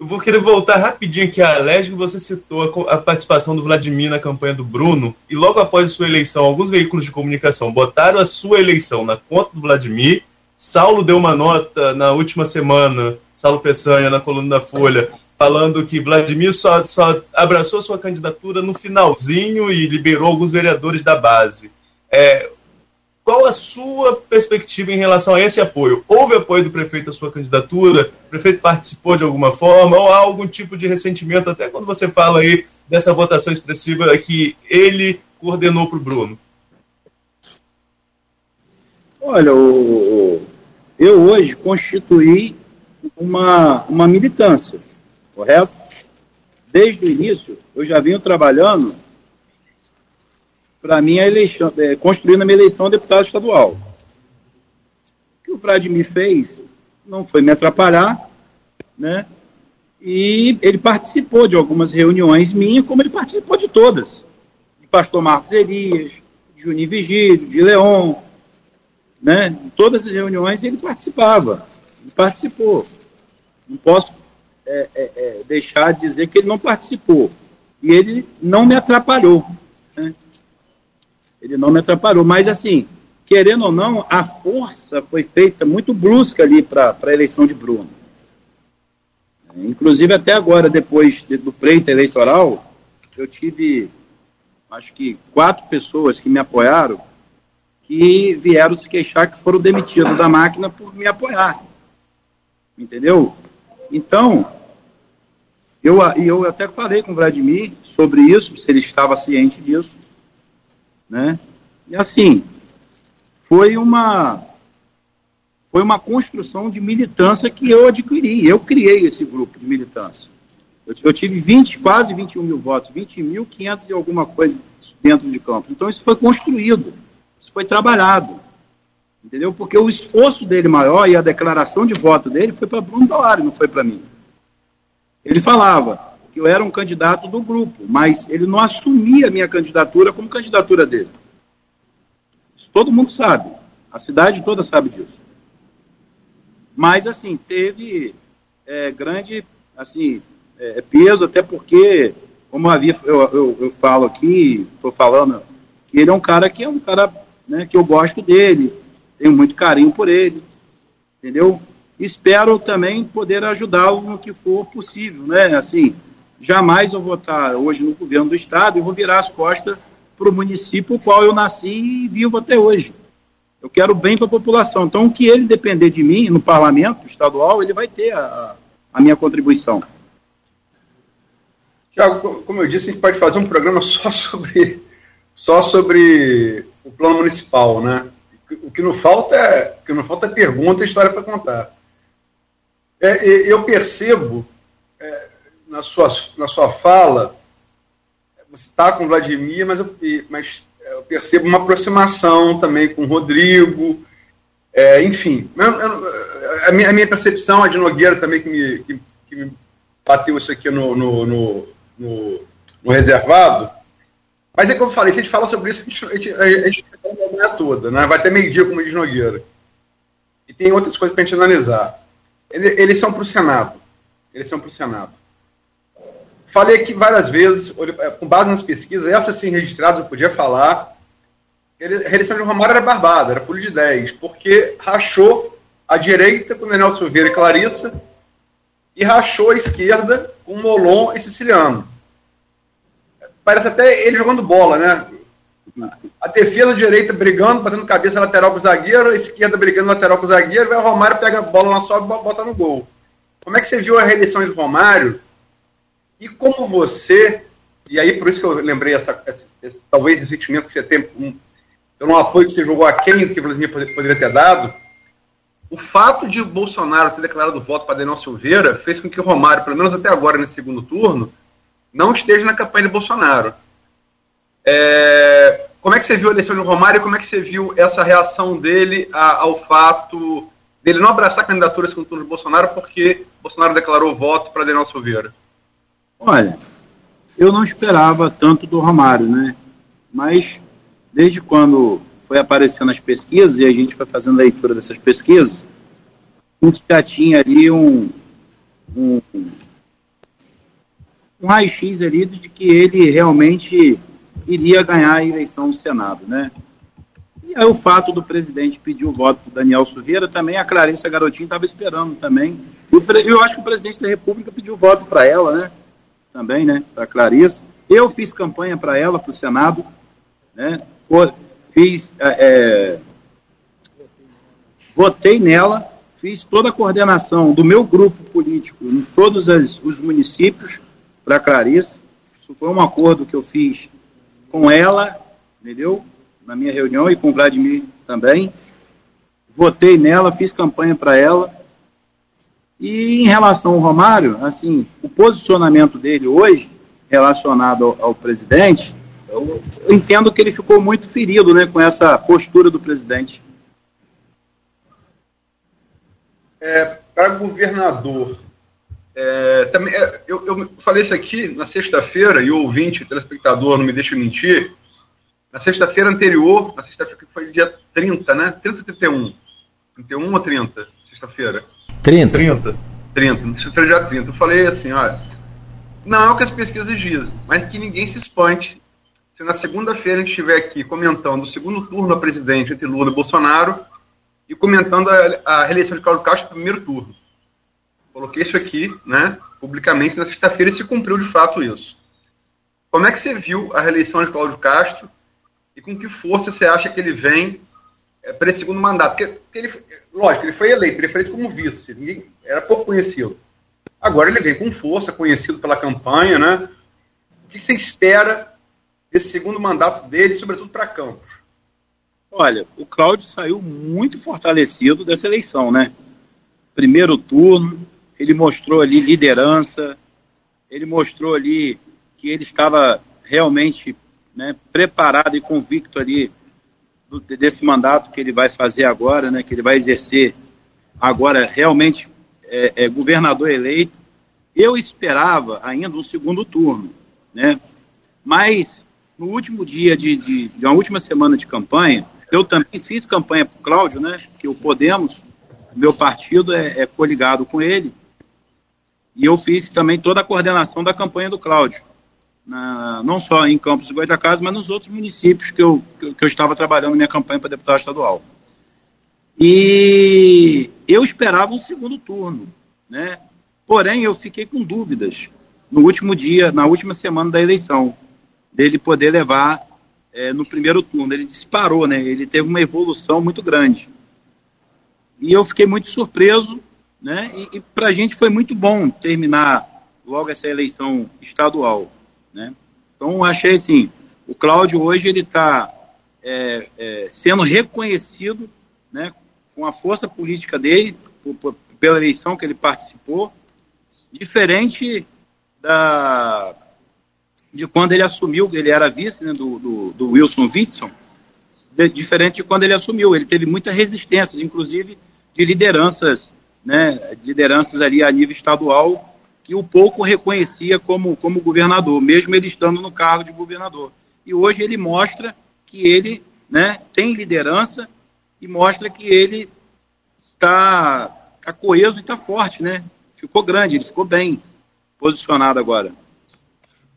eu vou querer voltar rapidinho aqui à Leste, você citou a, a, participação do Vladimir na campanha do Bruno, e logo após a sua eleição, alguns veículos de comunicação botaram a sua eleição na conta do Vladimir. Saulo deu uma nota na última semana, Saulo Peçanha, na coluna da Folha, falando que Vladimir só, só abraçou sua candidatura no finalzinho e liberou alguns vereadores da base. É, qual a sua perspectiva em relação a esse apoio? Houve apoio do prefeito à sua candidatura? O prefeito participou de alguma forma? Ou há algum tipo de ressentimento, até quando você fala aí dessa votação expressiva que ele coordenou para o Bruno? Olha, eu hoje constituí uma, uma militância, correto? Desde o início, eu já venho trabalhando para mim, a eleição, é, construindo a minha eleição a deputado estadual. O que o Vladimir fez não foi me atrapalhar, né? E ele participou de algumas reuniões minhas, como ele participou de todas. De pastor Marcos Elias, de Juninho Vigílio, de Leon, né? todas as reuniões ele participava. Ele participou. Não posso é, é, é, deixar de dizer que ele não participou. E ele não me atrapalhou. Ele não me atrapalhou. Mas, assim, querendo ou não, a força foi feita muito brusca ali para a eleição de Bruno. Inclusive, até agora, depois do pleito eleitoral, eu tive, acho que, quatro pessoas que me apoiaram que vieram se queixar que foram demitidos da máquina por me apoiar. Entendeu? Então, eu, eu até falei com o Vladimir sobre isso, se ele estava ciente disso né? E assim, foi uma foi uma construção de militância que eu adquiri. Eu criei esse grupo de militância. Eu, eu tive 20, quase 21 mil votos, 20.500 e alguma coisa dentro de Campos. Então isso foi construído, isso foi trabalhado. Entendeu? Porque o esforço dele maior e a declaração de voto dele foi para Bruno Dauari, não foi para mim. Ele falava, que eu era um candidato do grupo, mas ele não assumia a minha candidatura como candidatura dele. Isso todo mundo sabe. A cidade toda sabe disso. Mas, assim, teve é, grande assim, é, peso, até porque, como havia, eu, eu, eu falo aqui, estou falando, que ele é um cara que é um cara né, que eu gosto dele, tenho muito carinho por ele, entendeu? Espero também poder ajudá-lo no que for possível, né? Assim, jamais eu vou estar hoje no governo do estado e vou virar as costas para o município qual eu nasci e vivo até hoje. Eu quero bem para a população. Então, o que ele depender de mim no parlamento estadual, ele vai ter a, a minha contribuição. Tiago, como eu disse, a gente pode fazer um programa só *laughs* sobre, só sobre o plano municipal, né? O que não falta é, o que não falta é pergunta e história para contar. É, eu percebo é, na, sua, na sua fala, você está com Vladimir, mas eu, mas eu percebo uma aproximação também com o Rodrigo, é, enfim. a, minha, a minha percepção, a de Nogueira também, que me, que, que me bateu isso aqui no, no, no, no, no reservado. Mas é como eu falei, se a gente fala sobre isso, a gente, a gente, a a manhã toda, né? vai ter meio-dia, como diz Nogueira. E tem outras coisas para a gente analisar. Eles são para o Senado. Eles são para o Senado. Falei aqui várias vezes, é, com base nas pesquisas, essas sim registradas, eu podia falar. A reeleição de Romário era barbada, era pulo de 10, porque rachou a direita com Daniel Silveira e Clarissa e rachou a esquerda com Molon e Siciliano. Parece até ele jogando bola, né? A defesa direita brigando, batendo cabeça lateral com o zagueiro, a esquerda brigando lateral com o zagueiro, vai o Romário, pega a bola na sobe e bota no gol. Como é que você viu a reeleição de Romário? E como você, e aí por isso que eu lembrei essa, esse, esse, talvez esse sentimento que você tem, um, eu não apoio que você jogou a quem o que o Vladimir poderia ter dado, o fato de o Bolsonaro ter declarado voto para Daniel Silveira fez com que o Romário, pelo menos até agora nesse segundo turno, não esteja na campanha de Bolsonaro. É, como é que você viu a eleição de Romário e como é que você viu essa reação dele a, ao fato dele não abraçar a candidatura segundo turno de Bolsonaro porque Bolsonaro declarou voto para Daniel Silveira? Olha, eu não esperava tanto do Romário, né? Mas desde quando foi aparecendo as pesquisas e a gente foi fazendo leitura dessas pesquisas, a gente já tinha ali um, um, um raio-x ali de que ele realmente iria ganhar a eleição no Senado, né? E aí o fato do presidente pedir o voto para Daniel Silveira, também a Clarissa Garotinho estava esperando também. Eu acho que o presidente da República pediu voto para ela, né? Também, né, para Clarice. Eu fiz campanha para ela, para o Senado, né, fiz, é, é, votei nela, fiz toda a coordenação do meu grupo político em todos as, os municípios para Clarice. Isso foi um acordo que eu fiz com ela, entendeu? Na minha reunião e com Vladimir também. Votei nela, fiz campanha para ela e em relação ao Romário, assim, o posicionamento dele hoje, relacionado ao, ao presidente, eu, entendo que ele ficou muito ferido né, com essa postura do presidente. É, para governador, é, também, é, eu, eu, falei isso aqui na sexta-feira, e o ouvinte, o telespectador, não me deixa mentir, na sexta-feira anterior, na sexta-feira que foi dia 30, né? 30 31. 31 ou 30? Sexta-feira. 30. 30. 30. Se foi já 30. Eu falei assim, olha, não é o que as pesquisas dizem, mas que ninguém se espante se na segunda-feira a gente estiver aqui comentando o segundo turno a presidente entre Lula e Bolsonaro e comentando a, a reeleição de Cláudio Castro no primeiro turno. Coloquei isso aqui, né, publicamente na sexta-feira e se cumpriu de fato isso. Como é que você viu a reeleição de Cláudio Castro e com que força você acha que ele vem para esse segundo mandato. Porque, porque, ele, lógico, ele foi eleito, ele foi eleito como vice, ninguém, era pouco conhecido. Agora ele vem com força, conhecido pela campanha, né? O que você espera desse segundo mandato dele, sobretudo para Campos? Olha, o Cláudio saiu muito fortalecido dessa eleição, né? Primeiro turno, ele mostrou ali liderança, ele mostrou ali que ele estava realmente né, preparado e convicto ali do, desse mandato que ele vai fazer agora, né, que ele vai exercer agora realmente é, é governador eleito. Eu esperava ainda um segundo turno, né? Mas no último dia de, de, de uma última semana de campanha, eu também fiz campanha para o Cláudio, né? Que o Podemos, meu partido é, é coligado com ele, e eu fiz também toda a coordenação da campanha do Cláudio, na, não só em Campos do Goitacazes, mas nos outros municípios que eu, que, que eu estava trabalhando minha campanha para deputado estadual. E eu esperava um segundo turno, né? Porém, eu fiquei com dúvidas no último dia, na última semana da eleição, dele poder levar é, no primeiro turno. Ele disparou, né? Ele teve uma evolução muito grande. E eu fiquei muito surpreso, né? E, e para a gente foi muito bom terminar logo essa eleição estadual, né? Então, achei assim, o Cláudio hoje ele está é, é, sendo reconhecido, né? com a força política dele, por, por, pela eleição que ele participou, diferente da, de quando ele assumiu, ele era vice né, do, do, do, Wilson Witson, diferente de quando ele assumiu. Ele teve muitas resistências, inclusive de lideranças, né, lideranças ali a nível estadual, que o pouco reconhecia como, como governador, mesmo ele estando no cargo de governador. E hoje ele mostra que ele né, tem liderança e mostra que ele está tá coeso e está forte, né? Ficou grande, ele ficou bem posicionado agora.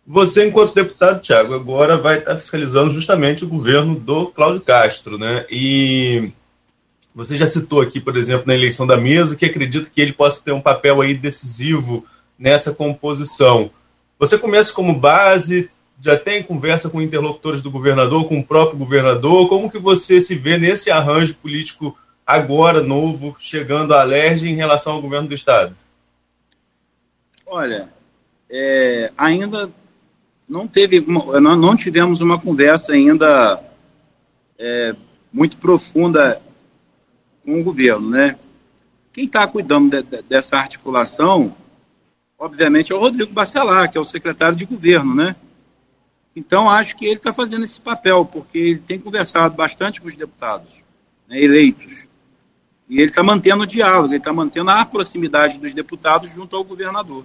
Você, enquanto deputado, Tiago, agora vai estar fiscalizando justamente o governo do Cláudio Castro, né? E você já citou aqui, por exemplo, na eleição da mesa, que acredita que ele possa ter um papel aí decisivo nessa composição. Você começa como base, já tem conversa com interlocutores do governador, com o próprio governador? Como que você se vê nesse arranjo político agora novo, chegando à LERJ em relação ao governo do Estado? Olha, é, ainda não teve, uma, não tivemos uma conversa ainda é, muito profunda com o governo, né? Quem está cuidando de, de, dessa articulação, obviamente, é o Rodrigo Bacelar, que é o secretário de governo, né? Então, acho que ele está fazendo esse papel, porque ele tem conversado bastante com os deputados né, eleitos. E ele está mantendo o diálogo, ele está mantendo a proximidade dos deputados junto ao governador.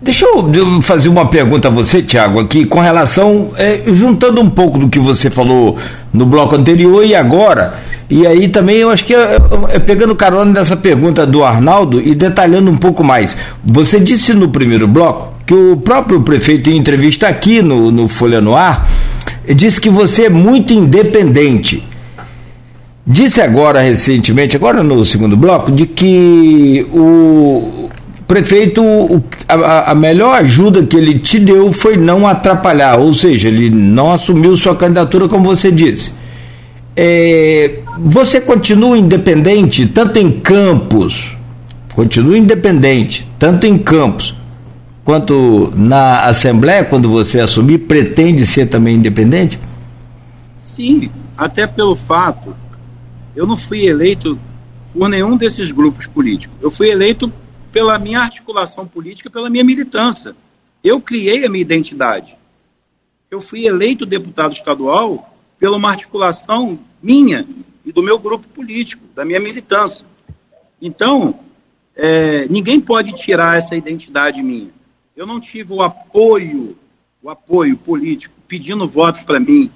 Deixa eu fazer uma pergunta a você, Tiago, aqui com relação, é, juntando um pouco do que você falou no bloco anterior e agora, e aí também eu acho que é, é, pegando carona nessa pergunta do Arnaldo e detalhando um pouco mais. Você disse no primeiro bloco que o próprio prefeito, em entrevista aqui no, no Folha no Ar, disse que você é muito independente. Disse agora, recentemente, agora no segundo bloco, de que o prefeito, a, a melhor ajuda que ele te deu foi não atrapalhar, ou seja, ele não assumiu sua candidatura, como você disse. É, você continua independente, tanto em campos, continua independente, tanto em campos, quanto na Assembleia, quando você assumir, pretende ser também independente? Sim, até pelo fato, eu não fui eleito por nenhum desses grupos políticos. Eu fui eleito pela minha articulação política, pela minha militância. Eu criei a minha identidade. Eu fui eleito deputado estadual pela uma articulação minha e do meu grupo político, da minha militância. Então, é, ninguém pode tirar essa identidade minha. Eu não tive o apoio, o apoio político, pedindo votos para mim,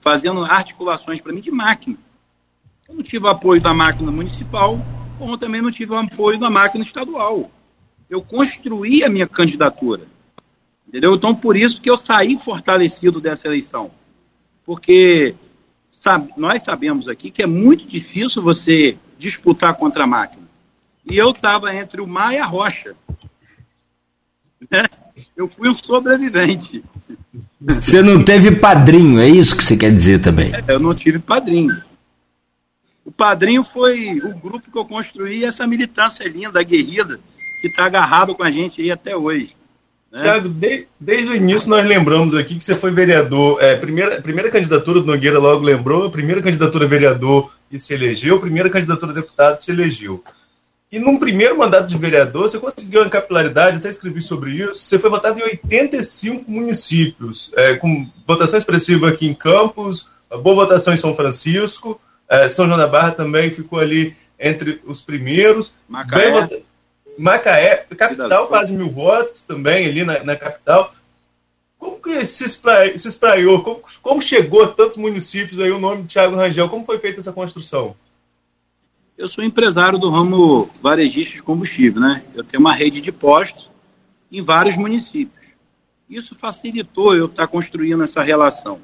fazendo articulações para mim de máquina. Eu não tive o apoio da máquina municipal, como também não tive o apoio da máquina estadual. Eu construí a minha candidatura. Entendeu? Então, por isso que eu saí fortalecido dessa eleição porque sabe, nós sabemos aqui que é muito difícil você disputar contra a máquina. E eu estava entre o mar e a rocha. Né? Eu fui um sobrevivente. Você não teve padrinho, é isso que você quer dizer também? É, eu não tive padrinho. O padrinho foi o grupo que eu construí, essa militância linda, aguerrida, que está agarrado com a gente aí até hoje. Né? Tiago, de, desde o início nós lembramos aqui que você foi vereador. É, primeira, primeira candidatura do Nogueira logo lembrou, primeira candidatura vereador e se elegeu, primeira candidatura deputado se elegeu. E num primeiro mandato de vereador, você conseguiu uma capilaridade, até escrevi sobre isso. Você foi votado em 85 municípios, é, com votação expressiva aqui em Campos, boa votação em São Francisco, é, São João da Barra também ficou ali entre os primeiros. Macaé. Macaé, capital, quase mil votos também ali na, na capital. Como que se, espraiou, se espraiou? Como, como, chegou a tantos municípios aí o nome de Thiago Rangel? Como foi feita essa construção? Eu sou empresário do ramo varejista de combustível, né? Eu tenho uma rede de postos em vários municípios. Isso facilitou eu estar construindo essa relação.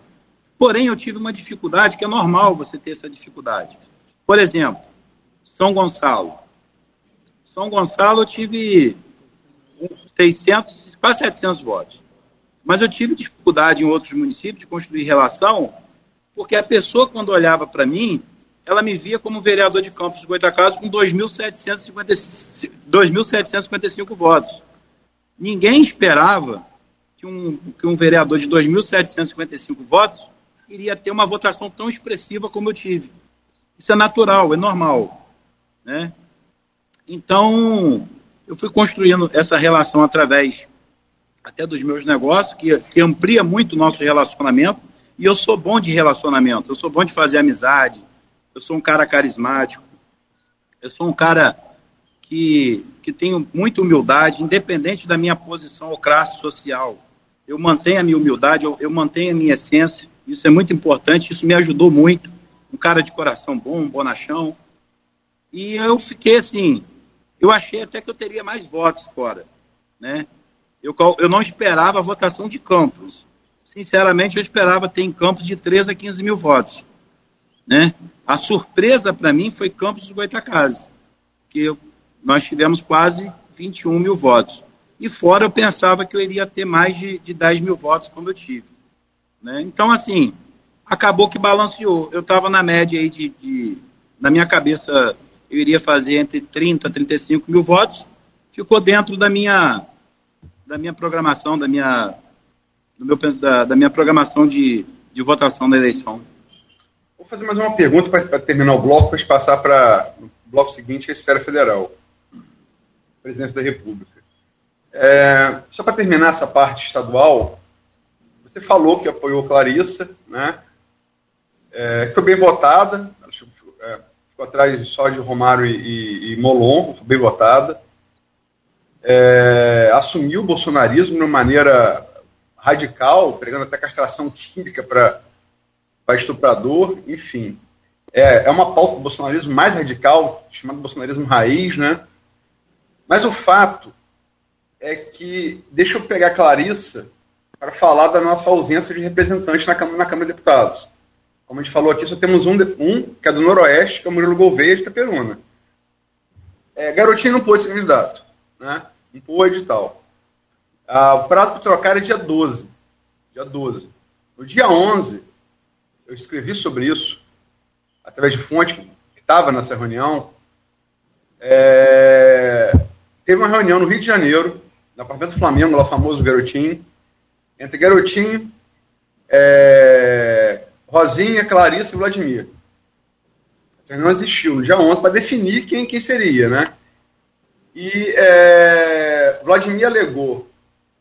Porém, eu tive uma dificuldade que é normal você ter essa dificuldade. Por exemplo, São Gonçalo. São Gonçalo eu tive 600, quase 700 votos. Mas eu tive dificuldade em outros municípios de construir relação, porque a pessoa, quando olhava para mim, ela me via como vereador de Campos de Goitacazes com 2.755 votos. Ninguém esperava que um, que um vereador de 2.755 votos iria ter uma votação tão expressiva como eu tive. Isso é natural, é normal. Né? Então, eu fui construindo essa relação através até dos meus negócios, que, que amplia muito o nosso relacionamento, e eu sou bom de relacionamento, eu sou bom de fazer amizade, eu sou um cara carismático, eu sou um cara que, que tenho muita humildade, independente da minha posição ou classe social. Eu mantenho a minha humildade, eu, eu mantenho a minha essência, isso é muito importante, isso me ajudou muito. Um cara de coração bom, um bonachão. E eu fiquei assim, eu achei até que eu teria mais votos fora, né? Eu, eu não esperava a votação de Campos. Sinceramente, eu esperava ter em Campos de 13 a 15 mil votos, né? A surpresa para mim foi Campos do Goitacazes, que eu, nós tivemos quase 21 mil votos. E fora eu pensava que eu iria ter mais de, de 10 mil votos, como eu tive. Né? Então, assim, acabou que balanceou. Eu estava na média aí de, de, na minha cabeça, eu iria fazer entre 30 e 35 mil votos, ficou dentro da minha, da minha programação, da minha, do meu, da, da minha programação de, de votação da eleição. Vou fazer mais uma pergunta para terminar o bloco, para passar para o bloco seguinte, a esfera federal. Presidente da República. É, só para terminar essa parte estadual, você falou que apoiou Clarissa, né? É, foi bem votada, ficou atrás só de Romário e, e, e Molon, foi bem votada. É, assumiu o bolsonarismo de uma maneira radical, pregando até castração química para estuprador, enfim. É, é uma pauta do bolsonarismo mais radical, chamado bolsonarismo raiz, né? Mas o fato é que, deixa eu pegar a Clarissa para falar da nossa ausência de representante na Câmara, na Câmara de Deputados. Como a gente falou aqui, só temos um, um que é do Noroeste, que é o Murilo Gouveia de Itaperuna. É, Garotinho não pôde ser candidato, né? Não pôde e tal. Ah, o prazo para trocar é dia 12. Dia 12. No dia 11, eu escrevi sobre isso, através de fonte que estava nessa reunião. É, teve uma reunião no Rio de Janeiro, no apartamento do Flamengo, lá famoso Garotinho, entre Garotinho, é, Rosinha, Clarice e Vladimir. Essa não existiu no dia 11 para definir quem, quem seria, né? E é, Vladimir alegou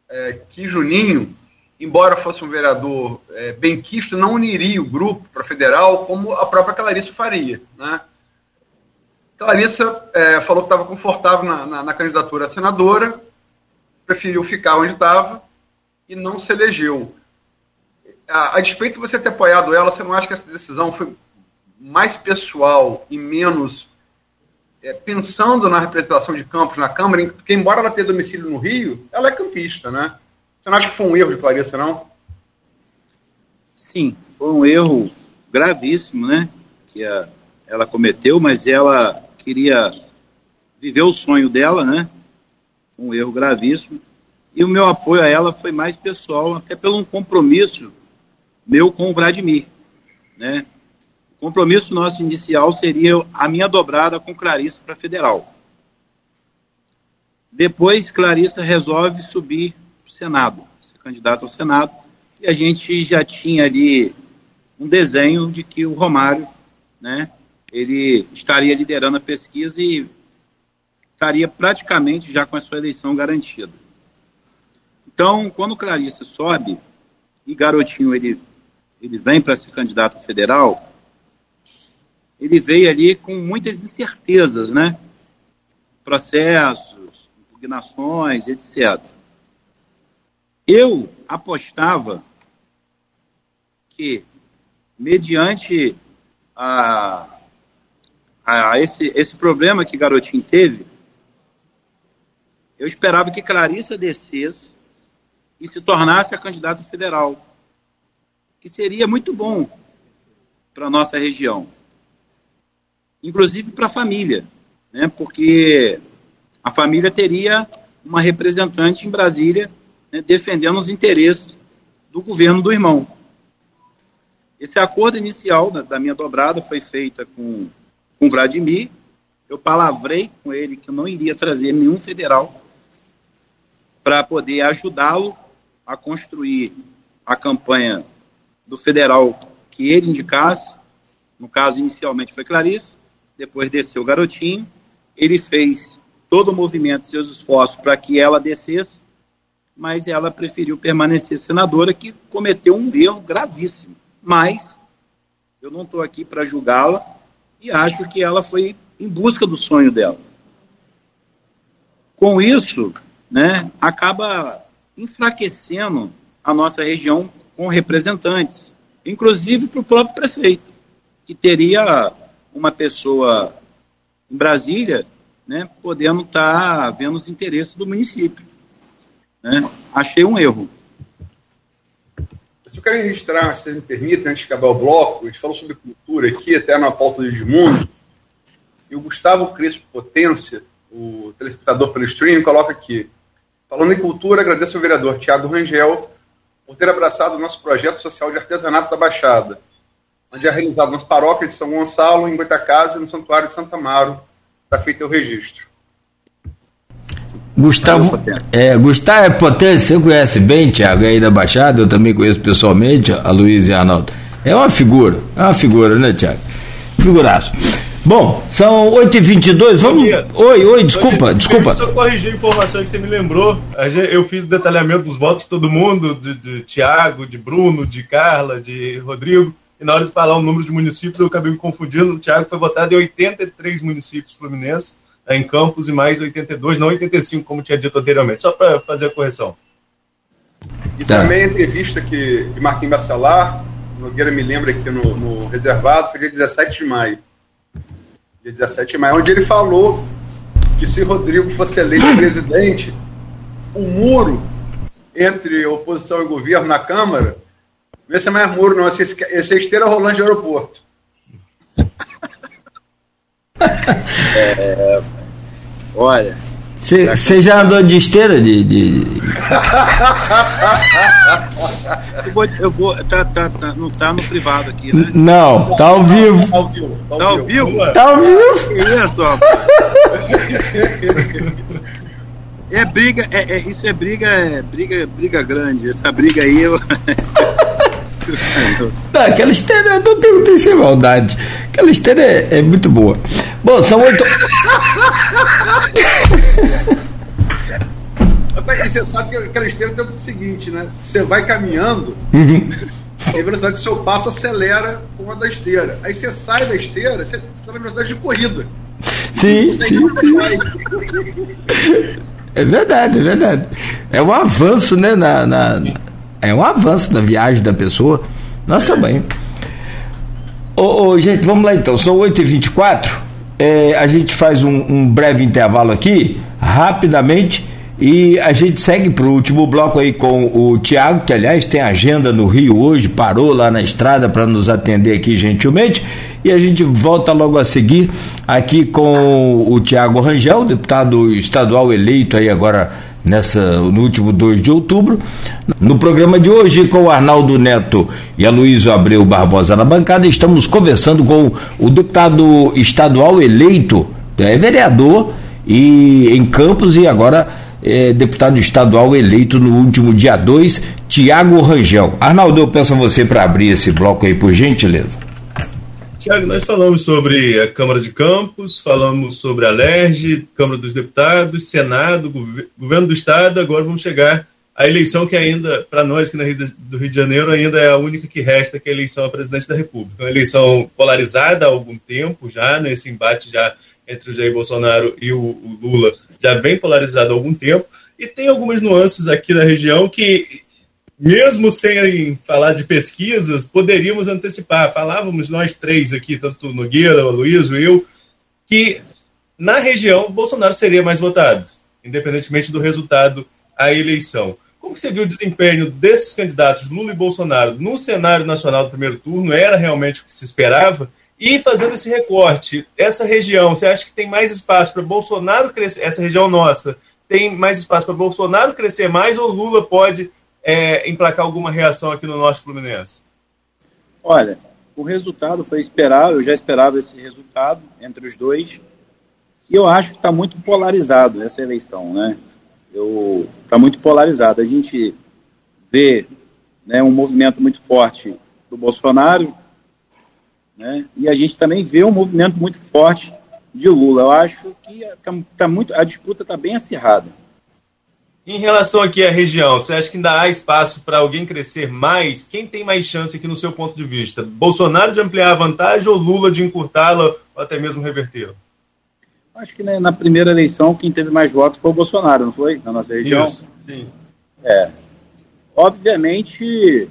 é, que Juninho, embora fosse um vereador é, benquisto, não uniria o grupo para federal como a própria Clarice faria, né? Clarissa é, falou que estava confortável na, na, na, candidatura a senadora, preferiu ficar onde estava e não se elegeu a, a despeito de você ter apoiado ela, você não acha que essa decisão foi mais pessoal e menos é, pensando na representação de Campos na Câmara, porque embora ela tenha domicílio no Rio, ela é campista, né? Você não acha que foi um erro de Clarissa, não? Sim, foi um erro gravíssimo, né? Que a, ela cometeu, mas ela queria viver o sonho dela, né? Um erro gravíssimo. E o meu apoio a ela foi mais pessoal, até pelo um compromisso meu com o Vladimir. Né? O compromisso nosso inicial seria a minha dobrada com Clarissa para federal. Depois, Clarissa resolve subir para o Senado, ser candidata ao Senado, e a gente já tinha ali um desenho de que o Romário, né, ele estaria liderando a pesquisa e estaria praticamente já com a sua eleição garantida. Então, quando Clarissa sobe e Garotinho ele ele vem para ser candidato federal, ele veio ali com muitas incertezas, né? Processos, impugnações, etc. Eu apostava que, mediante a, a esse, esse problema que Garotinho teve, eu esperava que Clarissa descesse e se tornasse a candidata federal, que seria muito bom para a nossa região, inclusive para a família, né? porque a família teria uma representante em Brasília né, defendendo os interesses do governo do irmão. Esse acordo inicial da, da minha dobrada foi feita com, com Vladimir. Eu palavrei com ele que eu não iria trazer nenhum federal para poder ajudá-lo a construir a campanha do federal que ele indicasse. No caso, inicialmente foi Clarice, depois desceu o garotinho. Ele fez todo o movimento, seus esforços para que ela descesse, mas ela preferiu permanecer senadora, que cometeu um erro gravíssimo. Mas eu não estou aqui para julgá-la e acho que ela foi em busca do sonho dela. Com isso, né, acaba enfraquecendo a nossa região com representantes, inclusive para o próprio prefeito, que teria uma pessoa em Brasília, né, podendo estar tá vendo os interesses do município. Né? Achei um erro. Eu quero registrar, se me permite, antes de acabar o bloco, a gente falou sobre cultura aqui, até na pauta do Edmundo, e o Gustavo Crespo Potência, o telespectador pelo stream, coloca aqui, Falando em cultura, agradeço ao vereador Tiago Rangel por ter abraçado o nosso projeto social de artesanato da Baixada, onde é realizado nas paróquias de São Gonçalo, em Goitacazes e no Santuário de Santa Amaro. Está feito o registro. Gustavo, é, Gustavo é potência, você conhece bem, Tiago, aí da Baixada, eu também conheço pessoalmente, a Luiz e a Arnaldo. É uma figura, é uma figura, né, Tiago? Figuraço. Bom, são 8h22, vamos. Oi, oi, desculpa, desculpa. Só corrigir a informação que você me lembrou. Eu fiz o detalhamento dos votos de todo mundo, de, de Tiago, de Bruno, de Carla, de Rodrigo. E na hora de falar o número de municípios, eu acabei me confundindo. O Tiago foi votado em 83 municípios fluminenses, né, em Campos, e mais 82, não 85, como tinha dito anteriormente. Só para fazer a correção. E tá. também a entrevista que, de Marquinhos Bacelar, Nogueira me lembra aqui no, no reservado, foi dia 17 de maio dia 17 de maio, onde ele falou que se Rodrigo fosse eleito presidente, o muro entre oposição e governo na Câmara, não ia ser mais muro, não, esse, esse é esteira rolando de aeroporto. *laughs* é, olha, você já andou de esteira de. de... *laughs* eu vou. Eu vou tá, tá, tá, não tá no privado aqui, né? Não, tá ao vivo. Tá ao vivo. Tá ao vivo? Tá ao vivo. Isso, *laughs* É briga, é, é, isso é briga, é briga, briga grande. Essa briga aí eu. *laughs* Não, aquela esteira, não tem, tem sem maldade. Aquela esteira é, é muito boa. Bom, são oito. E você sabe que aquela esteira tem o seguinte, né? Você vai caminhando, uhum. a velocidade do seu passo acelera com a da esteira. Aí você sai da esteira, você está na velocidade de corrida. Sim, sim, sim. É verdade, é verdade. É um avanço, né? Na, na, é um avanço na viagem da pessoa. Nossa, bem. Ô, ô, gente, vamos lá então. São 8h24. É, a gente faz um, um breve intervalo aqui, rapidamente e a gente segue para o último bloco aí com o Tiago, que aliás tem agenda no Rio hoje, parou lá na estrada para nos atender aqui gentilmente. E a gente volta logo a seguir aqui com o Tiago Rangel, deputado estadual eleito aí agora nessa, no último 2 de outubro. No programa de hoje, com o Arnaldo Neto e a Luísa Abreu Barbosa na bancada, estamos conversando com o deputado estadual eleito, é vereador e em Campos e agora é, deputado estadual eleito no último dia 2, Tiago Rangel. Arnaldo, eu peço a você para abrir esse bloco aí, por gentileza. Tiago, nós falamos sobre a Câmara de Campos, falamos sobre a LERJ, Câmara dos Deputados, Senado, Governo do Estado, agora vamos chegar a eleição que ainda, para nós que do Rio de Janeiro, ainda é a única que resta, que é a eleição a presidente da República. Uma eleição polarizada há algum tempo já, nesse embate já entre o Jair Bolsonaro e o, o Lula, já bem polarizado há algum tempo, e tem algumas nuances aqui na região que, mesmo sem falar de pesquisas, poderíamos antecipar. Falávamos nós três aqui, tanto Nogueira, o Luiz, o eu, que na região Bolsonaro seria mais votado, independentemente do resultado à eleição. Como você viu o desempenho desses candidatos, Lula e Bolsonaro, no cenário nacional do primeiro turno? Era realmente o que se esperava? E fazendo esse recorte, essa região, você acha que tem mais espaço para Bolsonaro crescer, essa região nossa, tem mais espaço para Bolsonaro crescer mais ou Lula pode é, emplacar alguma reação aqui no Norte Fluminense? Olha, o resultado foi esperado, eu já esperava esse resultado entre os dois, e eu acho que está muito polarizado essa eleição, né? está muito polarizado. A gente vê né, um movimento muito forte do Bolsonaro, né, e a gente também vê um movimento muito forte de Lula. Eu acho que tá, tá muito, a disputa está bem acirrada. Em relação aqui à região, você acha que ainda há espaço para alguém crescer mais? Quem tem mais chance aqui no seu ponto de vista? Bolsonaro de ampliar a vantagem ou Lula de encurtá-la ou até mesmo revertê-la? Acho que né, na primeira eleição quem teve mais votos foi o Bolsonaro, não foi? Na nossa região. Isso, sim. É. Obviamente,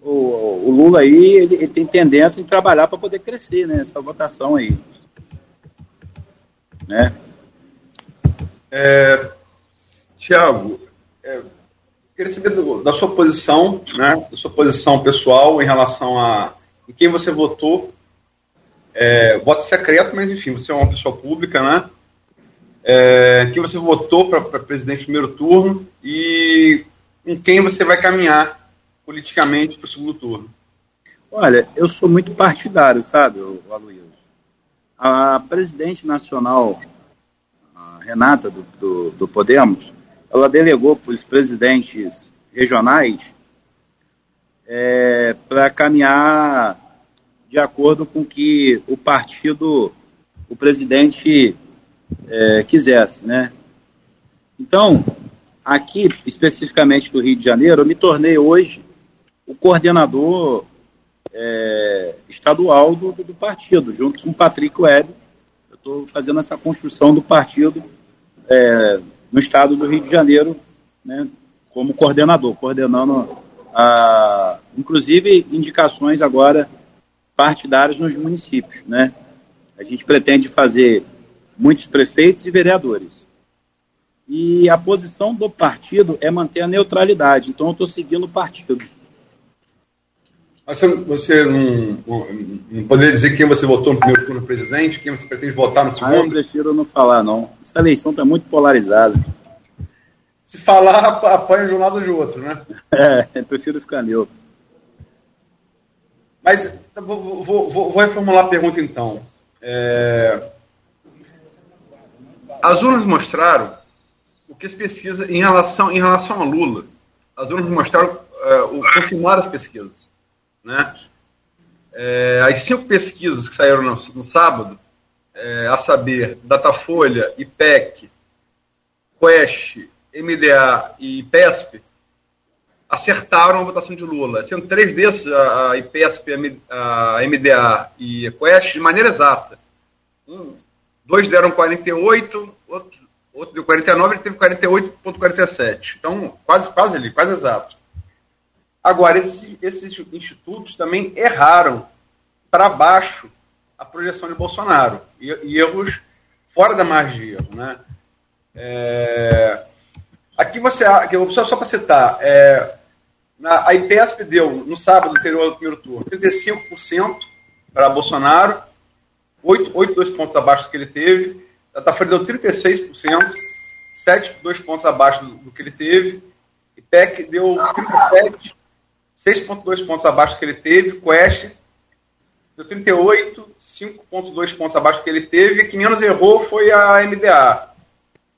o, o Lula aí ele, ele, tem tendência em trabalhar para poder crescer, né? Essa votação aí. Né? É, Tiago, é, queria saber do, da sua posição, né? Da sua posição pessoal em relação a em quem você votou é, voto secreto, mas enfim, você é uma pessoa pública, né? É, que você votou para presidente no primeiro turno e com quem você vai caminhar politicamente para o segundo turno? Olha, eu sou muito partidário, sabe, Aloysio? A presidente nacional, a Renata, do, do, do Podemos, ela delegou para os presidentes regionais é, para caminhar de acordo com que o partido, o presidente é, quisesse, né? Então, aqui, especificamente do Rio de Janeiro, eu me tornei hoje o coordenador é, estadual do, do, partido, junto com o Patrick Webb. Eu estou fazendo essa construção do partido é, no estado do Rio de Janeiro, né, como coordenador, coordenando, a, inclusive, indicações agora partidários nos municípios, né? A gente pretende fazer muitos prefeitos e vereadores. E a posição do partido é manter a neutralidade. Então eu estou seguindo o partido. Mas você, você não, não, poderia dizer quem você votou no primeiro turno presidente, quem você pretende votar no segundo? Ah, eu prefiro não falar, não. Essa eleição está muito polarizada. Se falar, apanha de um lado ou de outro, né? *laughs* É, eu prefiro ficar neutro. Mas vou, vou, vou, reformular a pergunta então. É... As urnas mostraram o que se pesquisa em relação, em relação a Lula. As urnas mostraram, é, o, confirmaram as pesquisas. Né? É, as cinco pesquisas que saíram no, no sábado, é, a saber, Datafolha, IPEC, Quest, MDA e PESP, acertaram a votação de Lula. Sendo três desses, a IPSP, a MDA e a Quest, de maneira exata. Um, dois deram 48, outro, outro deu 49, ele teve 48,47. Então, quase, quase ali, quase exato. Agora, esses, esses institutos também erraram para baixo a projeção de Bolsonaro. E, e erros fora da margem de erro. Né? É, aqui você. Só, só para citar, é, na, a IPESP deu, no sábado anterior ao primeiro turno, 35% para Bolsonaro, 8, 8, 2 pontos abaixo do que ele teve. A Tafari deu 36%, 7, 2 pontos abaixo do, do que ele teve. IPEC deu 37, 6,2 pontos abaixo do que ele teve. Quest deu 38, 5,2 pontos abaixo que ele teve. Que menos errou foi a MDA,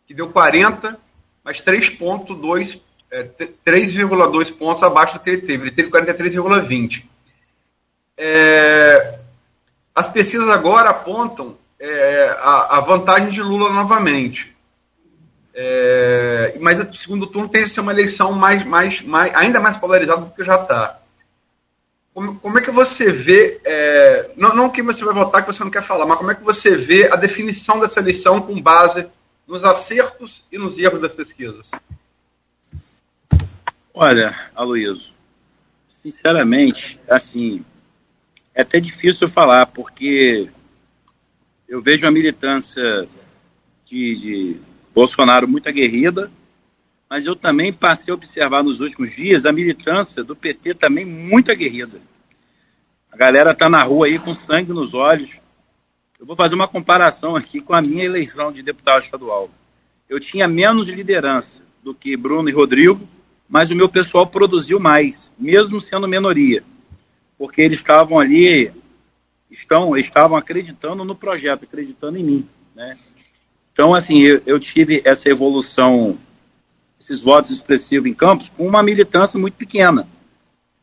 que deu 40, mas 3,2 é, 3,2 pontos abaixo do que ele teve. Ele teve 43,20. É, as pesquisas agora apontam é, a, a, vantagem de Lula novamente. É, mas o segundo turno tem que ser uma eleição mais, mais, mais, ainda mais polarizada do que já está. Como, como, é que você vê, é, não, não que você vai votar que você não quer falar, mas como é que você vê a definição dessa eleição com base nos acertos e nos erros das pesquisas? Olha, Aloysio, sinceramente, assim, é até difícil falar, porque eu vejo a militância de, de Bolsonaro muito aguerrida, mas eu também passei a observar nos últimos dias a militância do PT também muito aguerrida. A galera está na rua aí com sangue nos olhos. Eu vou fazer uma comparação aqui com a minha eleição de deputado estadual. Eu tinha menos liderança do que Bruno e Rodrigo, mas o meu pessoal produziu mais, mesmo sendo minoria porque eles estavam ali, estão, estavam acreditando no projeto, acreditando em mim, né? Então, assim, eu, eu tive essa evolução, esses votos expressivos em Campos, com uma militância muito pequena,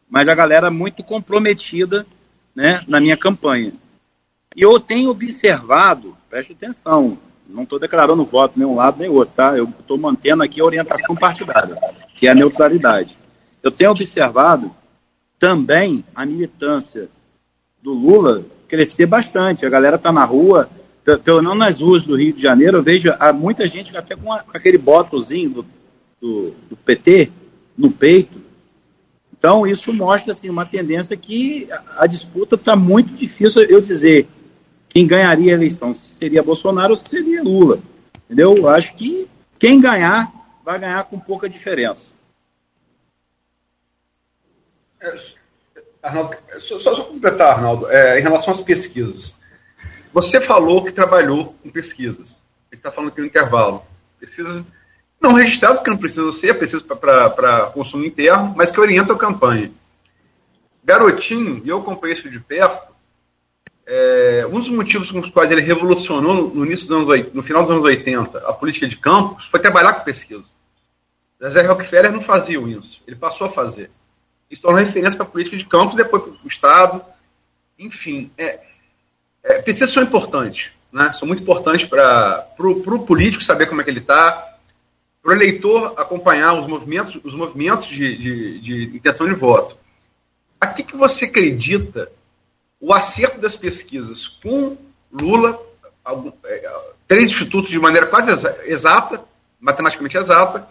mas a galera muito comprometida, né, na minha campanha. E eu tenho observado, preste atenção, não estou declarando voto nem um lado nem outro, tá? Eu estou mantendo aqui a orientação partidária, que é a neutralidade. Eu tenho observado também a militância do Lula crescer bastante. A galera está na rua, pelo menos nas ruas do Rio de Janeiro, eu vejo há muita gente até com, com aquele botozinho do, do, do, PT no peito. Então, isso mostra assim, uma tendência que a, a disputa está muito difícil eu dizer quem ganharia a eleição, se seria Bolsonaro ou se seria Lula. Entendeu? Eu acho que quem ganhar vai ganhar com pouca diferença. É, Arnaldo, só, só completar, Arnaldo, é, em relação às pesquisas. Você falou que trabalhou com pesquisas. A gente está falando aqui no intervalo. Pesquisas não registradas, que não precisa ser, pesquisas para consumo interno, mas que orientam a campanha. Garotinho, e eu acompanhei isso de perto, é, um dos motivos com os quais ele revolucionou no, início dos anos, no final dos anos 80 a política de campos foi trabalhar com pesquisa. Zé Rockefeller não fazia isso, ele passou a fazer. Isso torna referência para a política de campo, depois para o Estado. Enfim, é, é, pesquisas são importantes, né? são muito importantes para o político saber como é que ele está, para o eleitor acompanhar os movimentos, os movimentos de, de, de intenção de voto. A que, que você acredita o acerto das pesquisas com Lula, algum, é, três institutos de maneira quase exata, matematicamente exata,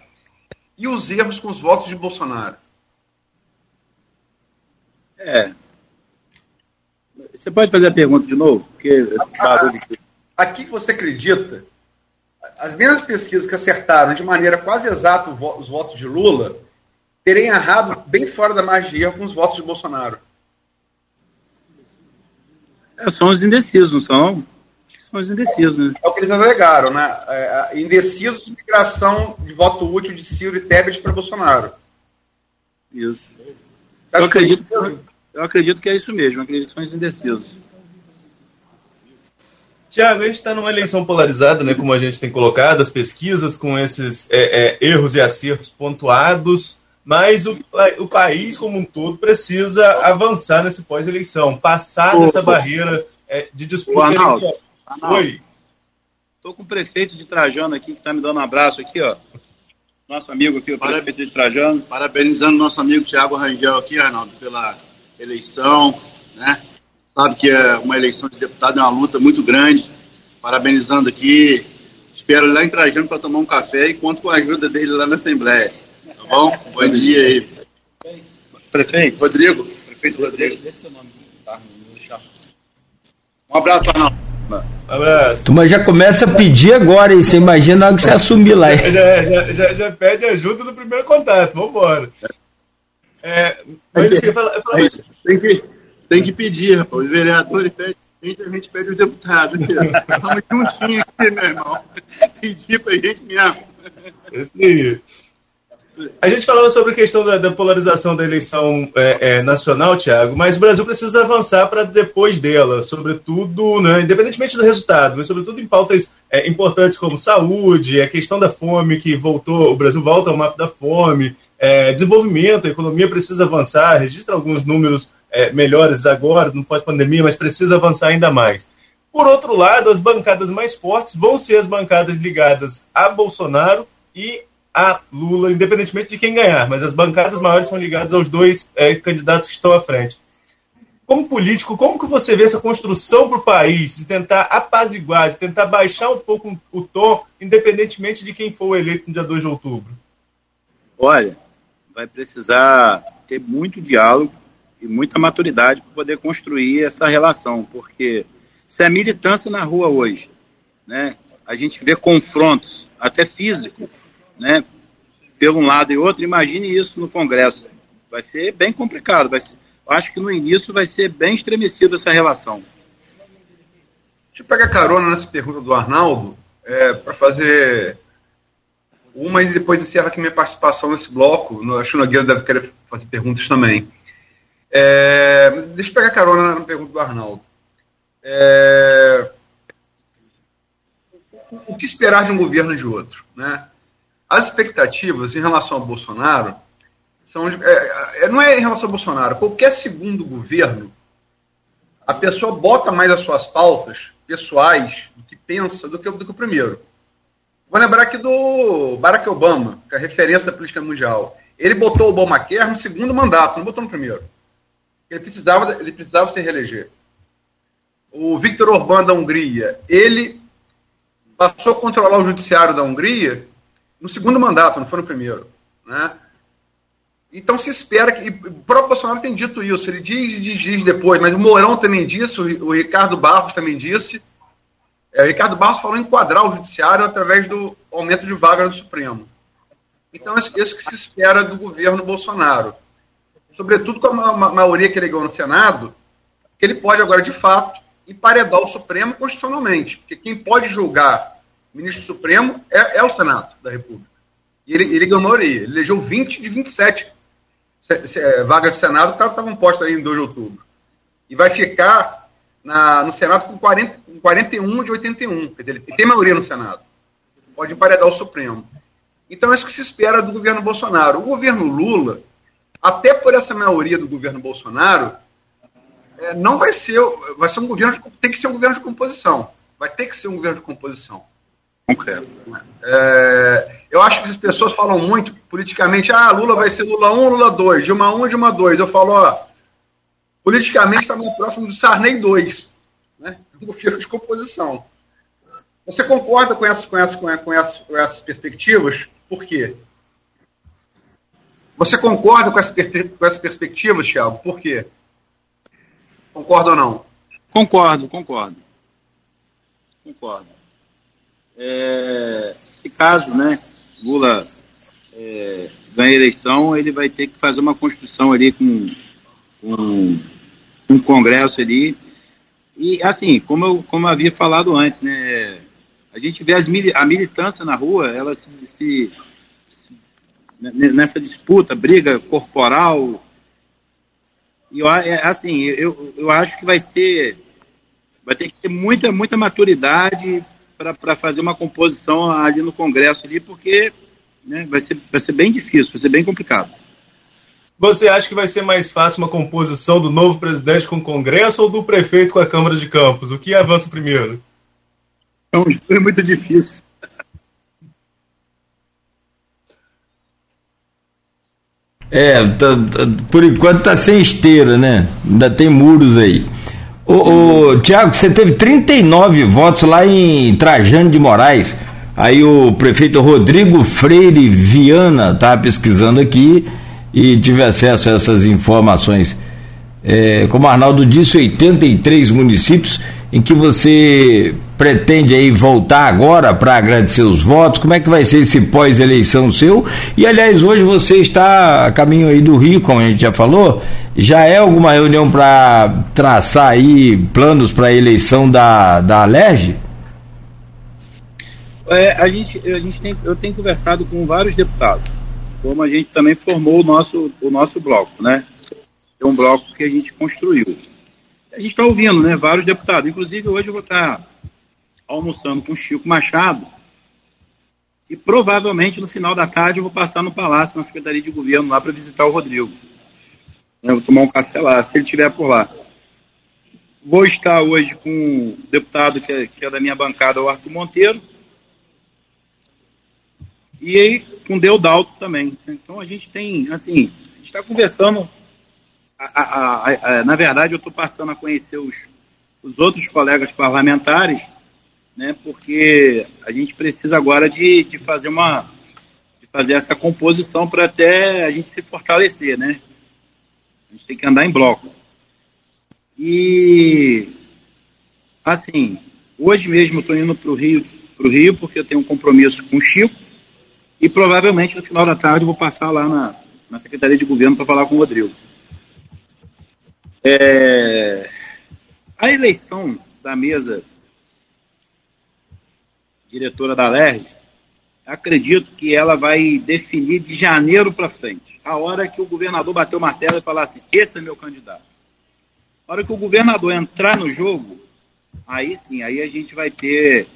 e os erros com os votos de Bolsonaro? É. Você pode fazer a pergunta de novo? Porque aqui que você acredita, as mesmas pesquisas que acertaram de maneira quase exata os votos de Lula, terem errado bem fora da margem de erro com os votos de Bolsonaro. É, são os indecisos, não são? São os indecisos, né? É o que eles alegaram, né? É, indecisos de migração de voto útil de Ciro e Tebet para Bolsonaro. Isso. Eu acredito, eu acredito que é isso mesmo, acredito que são os indecisos. Tiago, a gente está numa eleição polarizada, né, como a gente tem colocado, as pesquisas com esses é, é, erros e acertos pontuados, mas o, o país como um todo precisa avançar nesse pós-eleição, passar ô, dessa ô, barreira é, de disputa. Arnaldo, Arnaldo, Oi. Estou com o prefeito de Trajano aqui, que está me dando um abraço aqui, ó. Nosso amigo aqui, o Parabéns, prefeito de Trajano. Parabenizando nosso amigo Tiago Rangel aqui, Arnaldo, pela eleição, né? Sabe que é uma eleição de deputado é uma luta muito grande. Parabenizando aqui. Espero ele lá em Trajano para tomar um café e conto com a ajuda dele lá na Assembleia. Tá bom? Bom dia aí. Prefeito? Rodrigo. Prefeito Rodrigo. Tá, um abraço, Arnaldo. Um abraço. Tu, mas já começa a pedir agora, e você imagina algo que você assumir lá. Já, já, já, já, pede ajuda no primeiro contato, vamos embora. É, mas é, fala, fala tem, que, tem que pedir, rapaz. Os vereadores pedem, a gente pede os deputados. Estamos juntinhos aqui, meu irmão. Pedir pra gente mesmo. Esse aí. A gente falava sobre a questão da, da polarização da eleição é, é, nacional, Tiago, mas o Brasil precisa avançar para depois dela, sobretudo, né, independentemente do resultado, mas sobretudo em pautas é, importantes como saúde, a questão da fome que voltou, o Brasil volta ao mapa da fome, é, desenvolvimento, a economia precisa avançar, registra alguns números é, melhores agora, no pós-pandemia, mas precisa avançar ainda mais. Por outro lado, as bancadas mais fortes vão ser as bancadas ligadas a Bolsonaro e a Lula, independentemente de quem ganhar, mas as bancadas maiores são ligadas aos dois é, candidatos que estão à frente. Como político, como que você vê essa construção para o país, de tentar apaziguar, de tentar baixar um pouco o tom, independentemente de quem for eleito no dia 2 de outubro? Olha, vai precisar ter muito diálogo e muita maturidade para poder construir essa relação, porque se a é militância na rua hoje, né, a gente vê confrontos, até físicos, né, pelo um lado e outro, imagine isso no Congresso. Vai ser bem complicado, vai ser, acho que no início vai ser bem estremecido essa relação. Deixa eu pegar carona nessa pergunta do Arnaldo, é, para fazer uma e depois encerrar aqui minha participação nesse bloco. Acho que o Nogueira deve querer fazer perguntas também. É, deixa eu pegar carona na pergunta do Arnaldo. É, o que esperar de um governo de outro? Né? As expectativas em relação ao Bolsonaro são, é, é, não é em relação ao Bolsonaro. Qualquer segundo governo, a pessoa bota mais as suas pautas pessoais do que pensa do que, do que o primeiro. Vou lembrar aqui do Barack Obama, que é a referência da política mundial. Ele botou o Obamacare no segundo mandato, não botou no primeiro. Ele precisava, ele precisava se reeleger. O Viktor Orbán da Hungria, ele passou a controlar o judiciário da Hungria no segundo mandato, não foi no primeiro. Né? Então se espera que. O próprio Bolsonaro tem dito isso, ele diz e diz depois, mas o Mourão também disse, o Ricardo Barros também disse. É, o Ricardo Barros falou em enquadrar o judiciário através do aumento de vagas no Supremo. Então, é isso que se espera do governo Bolsonaro. Sobretudo com a maioria que ele ganhou no Senado, que ele pode agora, de fato, emparedar o Supremo constitucionalmente. Porque quem pode julgar o ministro Supremo é, é o Senado da República. E ele, ele ganhou a maioria. Ele elegeu 20 de 27 é, vagas de Senado que estavam postas aí em 2 de outubro. E vai ficar na, no Senado com, 40, com 41 de 81. Quer dizer, ele tem maioria no Senado. Pode emparedar o Supremo. Então é isso que se espera do governo Bolsonaro. O governo Lula, até por essa maioria do governo Bolsonaro, é, não vai ser, vai ser um governo, de, tem que ser um governo de composição. Vai ter que ser um governo de composição. Concreto. É, eu acho que as pessoas falam muito politicamente, ah, Lula vai ser Lula 1, Lula 2, Dilma 1, Dilma 2. Eu falo, ó, politicamente está mais próximo do Sarney 2, né? *laughs* Um governo de composição. Você concorda com essas, com com com essas perspectivas? Por quê? Você concorda com essas, com essas perspectivas, Thiago? Por quê? Concorda ou não? Concordo, concordo. Concordo. É, se caso, né, Lula é, ganha a eleição, ele vai ter que fazer uma construção ali com, com um congresso ali. E assim, como eu, como eu havia falado antes, né, a gente vê as, a militância na rua, ela se, se nessa disputa, briga corporal. E eu, é, assim, eu, eu acho que vai ser, vai ter que ter muita, muita maturidade para fazer uma composição ali no Congresso ali, porque né, vai, ser, vai ser bem difícil, vai ser bem complicado. Você acha que vai ser mais fácil uma composição do novo presidente com o Congresso ou do prefeito com a Câmara de Campos? O que avança primeiro? É muito difícil. É, tá, tá, por enquanto tá sem esteira, né? Ainda tem muros aí. Ô, ô, Tiago, você teve 39 votos lá em Trajano de Moraes. Aí o prefeito Rodrigo Freire Viana tá pesquisando aqui e tive acesso a essas informações. É, como Arnaldo disse, 83 municípios em que você pretende aí voltar agora para agradecer os votos? Como é que vai ser esse pós-eleição seu? E aliás, hoje você está a caminho aí do Rio, como a gente já falou. Já é alguma reunião para traçar aí planos para a eleição da, da Alerj? É, a gente, a gente tem, eu tenho conversado com vários deputados, como a gente também formou o nosso, o nosso bloco, né? É um bloco que a gente construiu. A gente está ouvindo, né? Vários deputados. Inclusive, hoje eu vou estar tá almoçando com o Chico Machado. E provavelmente no final da tarde eu vou passar no Palácio, na Secretaria de Governo, lá para visitar o Rodrigo. Eu vou tomar um café lá, se ele estiver por lá. Vou estar hoje com o deputado que é, que é da minha bancada, o Arthur Monteiro. E aí com o Deodalto também. Então a gente tem, assim, a gente está conversando. A, a, a, na verdade, eu estou passando a conhecer os, os outros colegas parlamentares, né, porque a gente precisa agora de, de fazer uma de fazer essa composição para até a gente se fortalecer, né? A gente tem que andar em bloco. E, assim, hoje mesmo estou indo para o Rio, pro Rio porque eu tenho um compromisso com o Chico e provavelmente no final da tarde vou passar lá na, na Secretaria de Governo para falar com o Rodrigo. É, a eleição da mesa diretora da LERJ, acredito que ela vai definir de janeiro para frente. A hora que o governador bater o martelo e falar assim: esse é meu candidato. A hora que o governador entrar no jogo, aí sim, aí a gente vai ter,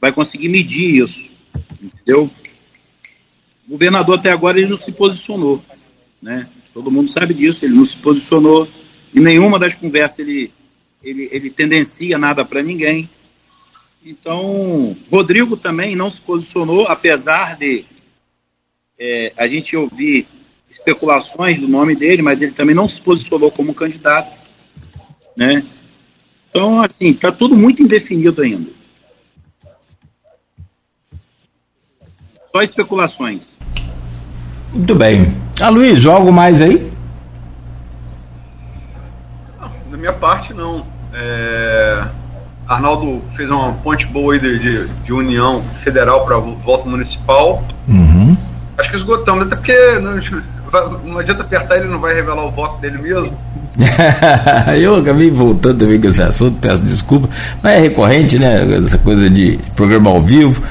vai conseguir medir isso, entendeu? O governador até agora ele não se posicionou, né? Todo mundo sabe disso, ele não se posicionou em nenhuma das conversas ele ele, ele tendencia nada para ninguém. Então, Rodrigo também não se posicionou, apesar de é, a gente ouvir especulações do nome dele, mas ele também não se posicionou como candidato né? Então, assim, está tudo muito indefinido ainda. Só especulações. Muito bem. Aloysio, algo mais aí? Da minha parte, não. É... Arnaldo fez uma ponte boa aí de, de, de união federal para voto municipal. Uhum. Acho que esgotamos, até porque não, não adianta apertar, ele não vai revelar o voto dele mesmo. *laughs* eu acabei voltando também com esse assunto, peço desculpa, mas é recorrente, né? Essa coisa de programa ao vivo.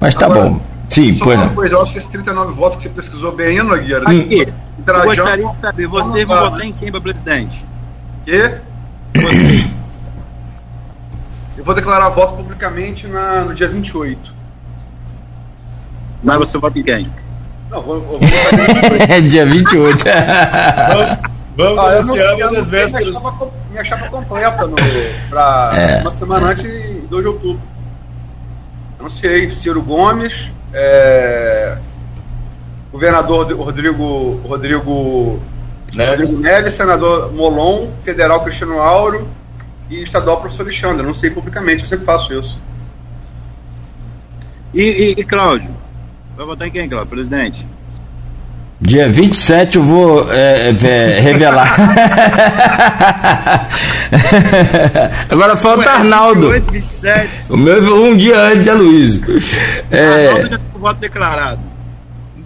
Mas tá Agora, bom. Sim, só uma coisa, eu acho que esses 39 votos que você pesquisou bem aí, Nogueira. Aqui, eu gostaria de saber, vocês vão votar em quem para presidente? Quê? Eu vou declarar voto publicamente na, no dia 28. Mas você vota em quem? Não, vou, vou votar em *laughs* dia 28. Vamos ah, anunciamos as vésperas. Minha chapa, minha chapa completa no, pra é. uma semana antes de 2 de outubro. Anunciei Ciro Gomes, é, governador Rodrigo, Rodrigo Neves. Rodrigo Neves, senador Molon, federal Cristiano Auro e estadual professor Alexandre. Não sei publicamente, eu sempre faço isso. E, e, e Cláudio? Vai votar em quem, Cláudio? Presidente? Dia 27 eu vou é, é, revelar. *laughs* Agora falta Ué, Arnaldo. 28, 27. O meu um dia antes é Luiz. É... Arnaldo já tem voto declarado.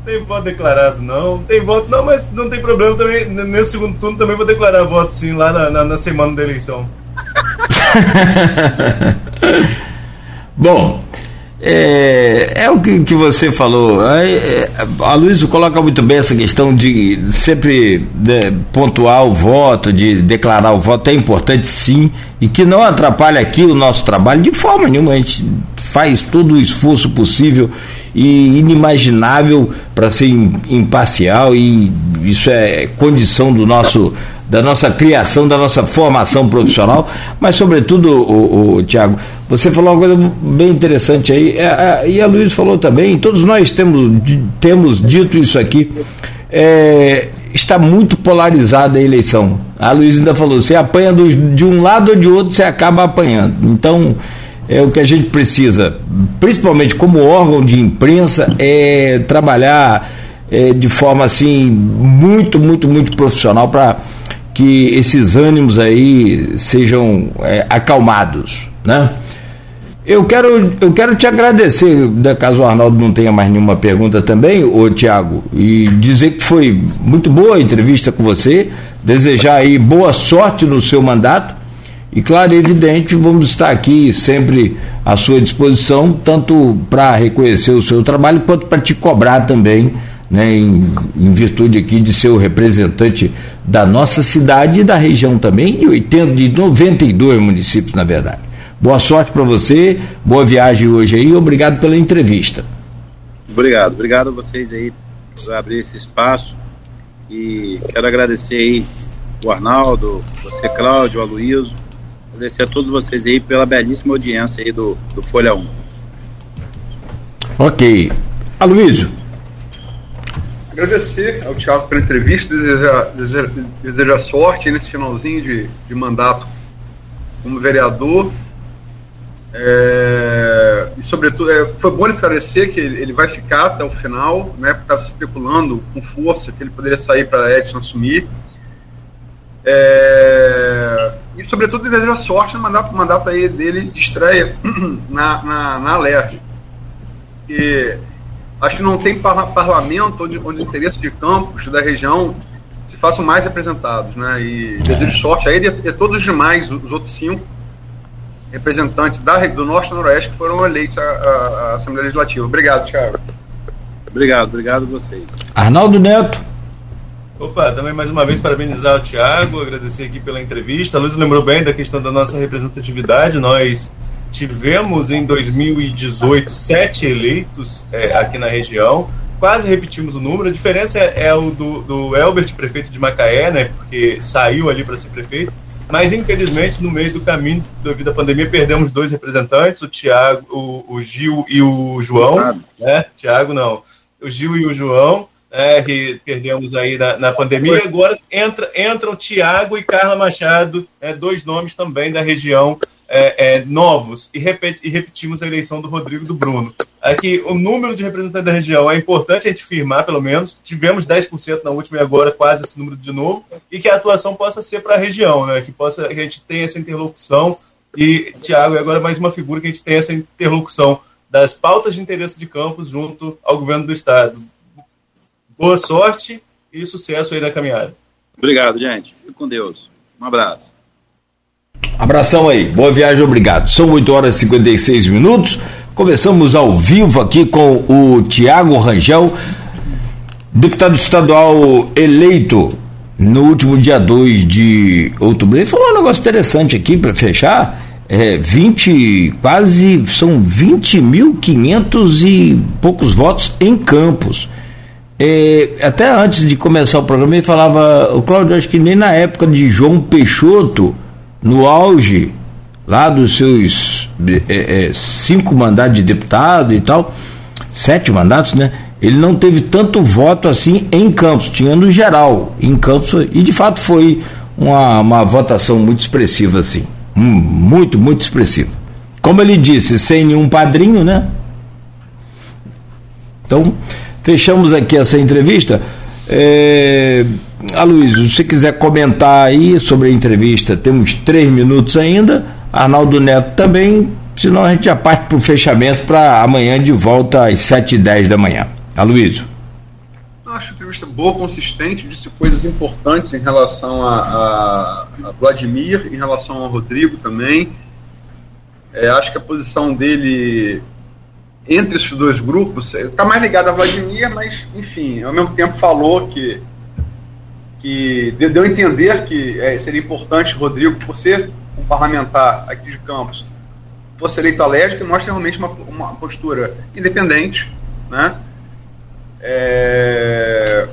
Tem voto declarado, não. Tem voto, não, mas não tem problema também. Nesse segundo turno também vou declarar voto, sim, lá na, na, na semana da eleição. *laughs* Bom, é, é o que, que você falou. É, é, a Luísa coloca muito bem essa questão de sempre né, pontuar o voto, de declarar o voto. É importante sim, e que não atrapalhe aqui o nosso trabalho de forma nenhuma. A gente faz todo o esforço possível e inimaginável para ser imparcial, e isso é condição do nosso da nossa criação, da nossa formação profissional, mas sobretudo, o, o Tiago, você falou uma coisa bem interessante aí, é, é, e a Luiz falou também, todos nós temos, temos dito isso aqui, é, está muito polarizada a eleição. A Luiz ainda falou, você apanha de um lado ou de outro, você acaba apanhando. Então, é o que a gente precisa, principalmente como órgão de imprensa, é trabalhar é, de forma assim muito, muito, muito profissional para que esses ânimos aí sejam é, acalmados, né? Eu quero, eu quero te agradecer, caso o Arnaldo não tenha mais nenhuma pergunta também, ô Tiago, e dizer que foi muito boa a entrevista com você, desejar aí boa sorte no seu mandato, e claro, evidente, vamos estar aqui sempre à sua disposição, tanto para reconhecer o seu trabalho, quanto para te cobrar também né, em, em, virtude aqui de ser o representante da nossa cidade e da região também, de 80, de 92 municípios, na verdade. Boa sorte para você, boa viagem hoje aí, obrigado pela entrevista. Obrigado, obrigado a vocês aí por abrir esse espaço e quero agradecer aí o Arnaldo, você Cláudio, o Aloysio, Agradecer a todos vocês aí pela belíssima audiência aí do, do Folha 1. Ok. Aloysio. Agradecer ao Thiago pela entrevista, desejar, desejar, desejar sorte nesse finalzinho de, de mandato como vereador. É, e, sobretudo, é, foi bom esclarecer que ele, ele, vai ficar até o final, né, porque estava se especulando com força que ele poderia sair para Edson assumir. É, e, sobretudo, desejar sorte no mandato, mandato aí dele de estreia *clears throat* na, na, na Alerj. E acho que não tem parlamento onde, onde os interesses de campos da região se façam mais representados. Né? E desejo sorte a ele e a todos os demais, os outros cinco representantes da, do Norte e Noroeste que foram eleitos à, à, à Assembleia Legislativa. Obrigado, Thiago. Obrigado, obrigado a vocês. Arnaldo Neto. Opa, também mais uma vez parabenizar o Tiago, agradecer aqui pela entrevista. A Luiz lembrou bem da questão da nossa representatividade. Nós tivemos em 2018 sete eleitos é, aqui na região, quase repetimos o número. A diferença é, é o do, do Elbert, prefeito de Macaé, né, porque saiu ali para ser prefeito. Mas infelizmente, no meio do caminho, devido à pandemia, perdemos dois representantes, o Tiago, o, o Gil e o João. Né? Tiago não. O Gil e o João é, que perdemos aí na, na pandemia. E agora entra, entram Tiago e Carla Machado, é, dois nomes também da região é, é, novos, e, repet, e, repetimos a eleição do Rodrigo e do Bruno. Aqui, o número de representantes da região é importante a gente firmar, pelo menos. Tivemos 10% na última e agora quase esse número de novo, e que a atuação possa ser para a região, né? que, possa, que a gente tenha essa interlocução. E Tiago é agora mais uma figura que a gente tem essa interlocução das pautas de interesse de campos junto ao governo do Estado Boa sorte e sucesso aí na caminhada. Obrigado, gente. Fique com Deus. Um abraço. Abração aí. Boa viagem, obrigado. São 8 horas e 56 minutos. Conversamos ao vivo aqui com o Tiago Rangel, deputado estadual eleito no último dia 2 de outubro. Ele falou um negócio interessante aqui para fechar. É, 20, quase, são 20.500 e poucos votos em Campos. Até antes de começar o programa, ele falava, o Cláudio, acho que nem na época de João Peixoto, no auge lá dos seus é, é, cinco mandatos de deputado e tal, sete mandatos, né? Ele não teve tanto voto assim em Campos, tinha no geral, em Campos, e de fato foi uma, uma votação muito expressiva, assim. muito, muito expressiva. Como ele disse, sem nenhum padrinho, né? Então, Fechamos aqui essa entrevista. É, Aloysio, se você quiser comentar aí sobre a entrevista, temos três minutos ainda. Arnaldo Neto também, senão a gente já parte para o fechamento para amanhã de volta às 7h10 da manhã. Aloysio. Acho a entrevista boa, consistente, disse coisas importantes em relação a, a, a Vladimir, em relação ao Rodrigo também. É, acho que a posição dele entre esses dois grupos, está mais ligado a Vladimir, mas, enfim, ao mesmo tempo falou que, que deu a entender que é, seria importante Rodrigo, ser um parlamentar aqui de Campos, fosse eleito alérgico, mostra realmente uma, uma postura independente. Né? É,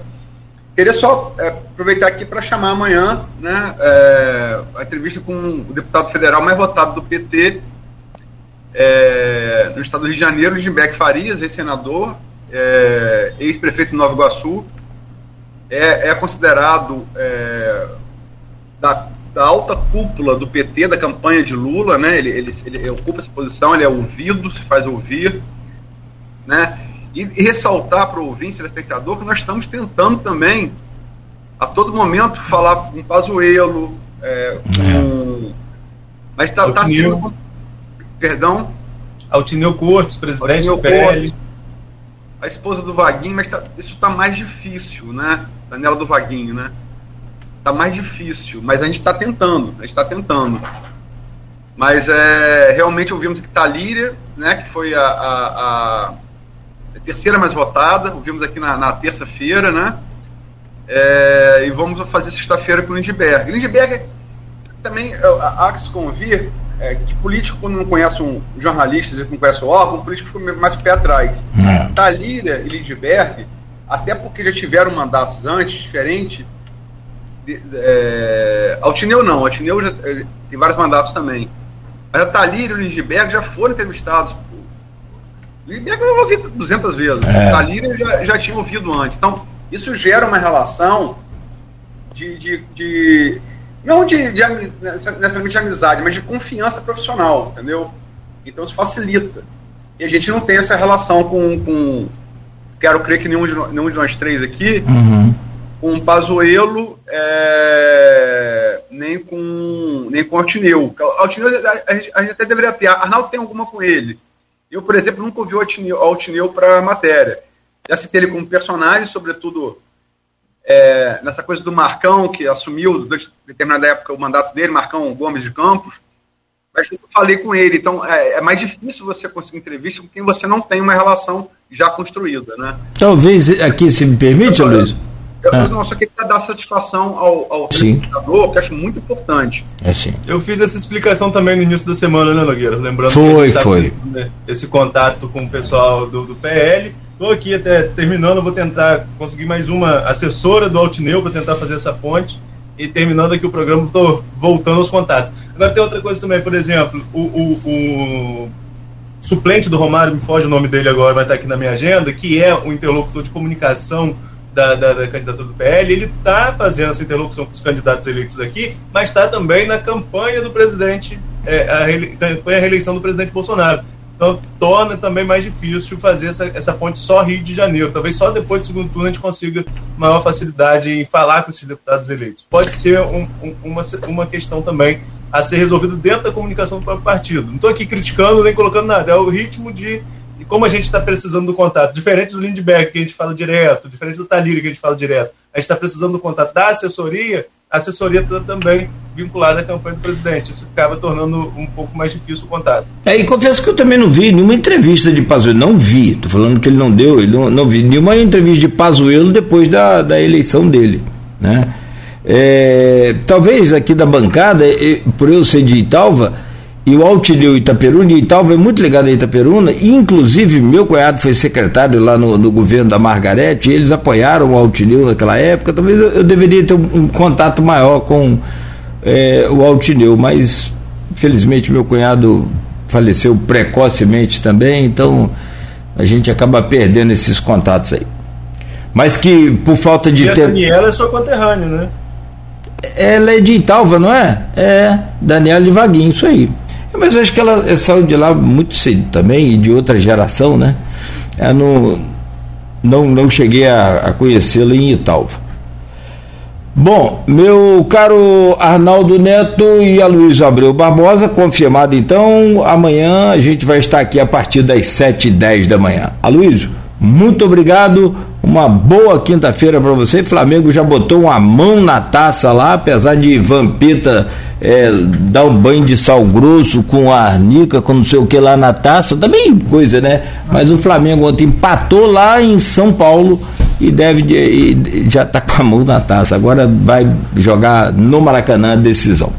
queria só é, aproveitar aqui para chamar amanhã né, é, a entrevista com o deputado federal mais votado do PT, é, no estado do Rio de Janeiro, Gimbeck Farias, ex-senador, é, ex-prefeito de Nova Iguaçu, é, é considerado é, da, da, alta cúpula do PT, da campanha de Lula, né? ele, ele, ele ocupa essa posição, ele é ouvido, se faz ouvir, né? E, e ressaltar para o ouvinte, telespectador, que nós estamos tentando também, a todo momento, falar com Pazuello, é, com... Mas está tá sendo Perdão? Altineu Cortes, presidente Altineu do PL. Cortes, a esposa do Vaguinho, mas tá, isso está mais difícil, né? Daniela do Vaguinho, né? Está mais difícil, mas a gente está tentando, a gente está tentando. Mas é, realmente ouvimos que Talíria, né, que foi a, a, a terceira mais votada, ouvimos aqui na, na terça-feira, né? É, e vamos fazer sexta-feira com o Lindbergh. Lindbergh também há que se convir é, que político, quando não conhece um jornalista, não conhece o órgão, o político fica mais pé atrás. É. Talíria e Lindbergh, até porque já tiveram mandatos antes, diferente é, Altineu não, Altineu já tem vários mandatos também. Mas a Thalírio e o Lindbergh já foram entrevistados. Lindbergh eu ouvi 200 vezes. É. Thalírio já, já tinha ouvido antes. Então, isso gera uma relação de, de, de não de, de, necessariamente de amizade, mas de confiança profissional, entendeu? Então isso facilita. E a gente não tem essa relação com, com quero crer que nenhum de, nenhum de nós três aqui, uhum. com o Pazuello, é, nem com nem com o Altineu. Altineu a, gente, a gente até deveria ter. Arnaldo tem alguma com ele. Eu, por exemplo, nunca ouvi o Altineu, Altineu para matéria. Já citei ele como personagem, sobretudo é, nessa coisa do Marcão, que assumiu, em determinada época, o mandato dele, Marcão Gomes de Campos, mas eu falei com ele. Então, é, é, mais difícil você conseguir entrevista com quem você não tem uma relação já construída, né? Talvez aqui, se me permite, Luiz. Eu, ah. Não, só queria dar satisfação ao, ao telespectador, que acho muito importante. É sim. Eu fiz essa explicação também no início da semana, né, Nogueira? Lembrando foi, que foi. né, esse contato com o pessoal do, do PL Estou aqui até terminando, vou tentar conseguir mais uma assessora do Altineu para tentar fazer essa ponte. E terminando aqui o programa, estou voltando aos contatos. Agora tem outra coisa também, por exemplo, o, o, o, suplente do Romário, me foge o nome dele agora, vai estar aqui na minha agenda, que é o interlocutor de comunicação da, da, da candidatura do PL, ele está fazendo essa interlocução com os candidatos eleitos aqui, mas está também na campanha do presidente, é, a, campanha à reeleição do presidente Bolsonaro. Então, torna também mais difícil fazer essa, essa ponte só Rio de Janeiro. Talvez só depois do segundo turno a gente consiga maior facilidade em falar com esses deputados eleitos. Pode ser um, um, uma, uma questão também a ser resolvida dentro da comunicação do próprio partido. Não estou aqui criticando nem colocando nada, é o ritmo de, como a gente está precisando do contato. Diferente do Lindbergh, que a gente fala direto, diferente do Talírio, que a gente fala direto. A gente está precisando do contato da assessoria assessoria também vinculada à campanha do presidente. Isso acaba tornando um pouco mais difícil o contato. É, e confesso que eu também não vi nenhuma entrevista de Pazuello, não vi, estou falando que ele não deu, ele não, não vi nenhuma entrevista de Pazuello depois da, da eleição dele, né? É, talvez aqui da bancada, por eu ser de Italva, e o Altineu Itaperuna, e Italva é muito ligado a Itaperuna, inclusive meu cunhado foi secretário lá no, no governo da Margarete, e eles apoiaram o Altineu naquela época, talvez eu, eu deveria ter um, um, contato maior com é, o Altineu, mas infelizmente meu cunhado faleceu precocemente também, então a gente acaba perdendo esses contatos aí. Mas que por falta de e ter. A Daniela é sua conterrânea, né? Ela é de Italva, não é? É, Daniela de Vaguinho, isso aí. Mas eu acho que ela saiu de lá muito cedo também, e de outra geração, né? Eu não, não, não cheguei a, a conhecê-la em Italva. Bom, meu caro Arnaldo Neto e Aloysio Abreu Barbosa, confirmado então, amanhã a gente vai estar aqui a partir das 7h10 da manhã. Aloysio, muito obrigado. Uma boa quinta-feira para você. Flamengo já botou uma mão na taça lá, apesar de Vampeta é, dar um banho de sal grosso com a arnica, com não sei o que lá na taça. Também coisa, né? Mas o Flamengo ontem empatou lá em São Paulo e deve e já está com a mão na taça. Agora vai jogar no Maracanã a decisão.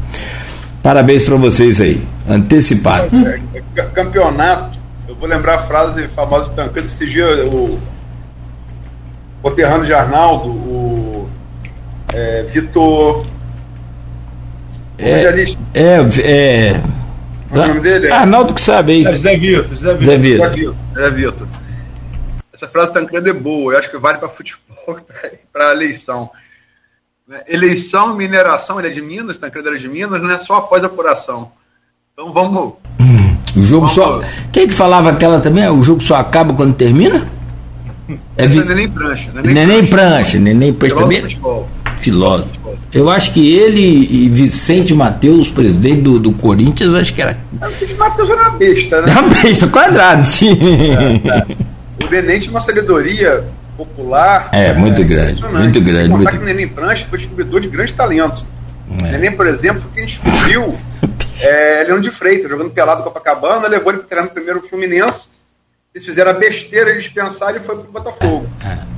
Parabéns para vocês aí. Antecipado. Campeonato vou lembrar a frase famosa do Tancredo que esse dia o Terrano de Arnaldo, o é, Vitor. É, é, é, o nome dele? É? Arnaldo que sabe aí. É Zé Vitor. Zé Vitor. Zé Vitor. Zé Vitor. Essa frase do Tancredo é boa, eu acho que vale para futebol, *laughs* para eleição. Eleição, mineração, ele é de Minas, Tancredo era de Minas, não é só após a apuração. Então vamos. Hum. O jogo só. Quem que falava aquela também? O jogo só acaba quando termina? É, vi... é neném prancha. Neném, neném prancha, neném prancha também. Filósofo. Eu acho que ele e Vicente Matheus, presidente do, do Corinthians, acho que era. O Vicente Matheus era uma besta, né? Era uma besta, quadrado, sim. É, é. O Neném tinha uma sabedoria popular. É, muito é, grande. Muito grande. Muito... que o Neném Prancha foi descobridor de grandes talentos. É. Neném, por exemplo, quem descobriu é, Leão de Freitas, jogando pelado Copacabana, levou ele para treinar no primeiro Fluminense. Eles fizeram a besteira de dispensar e foi para o Botafogo. É.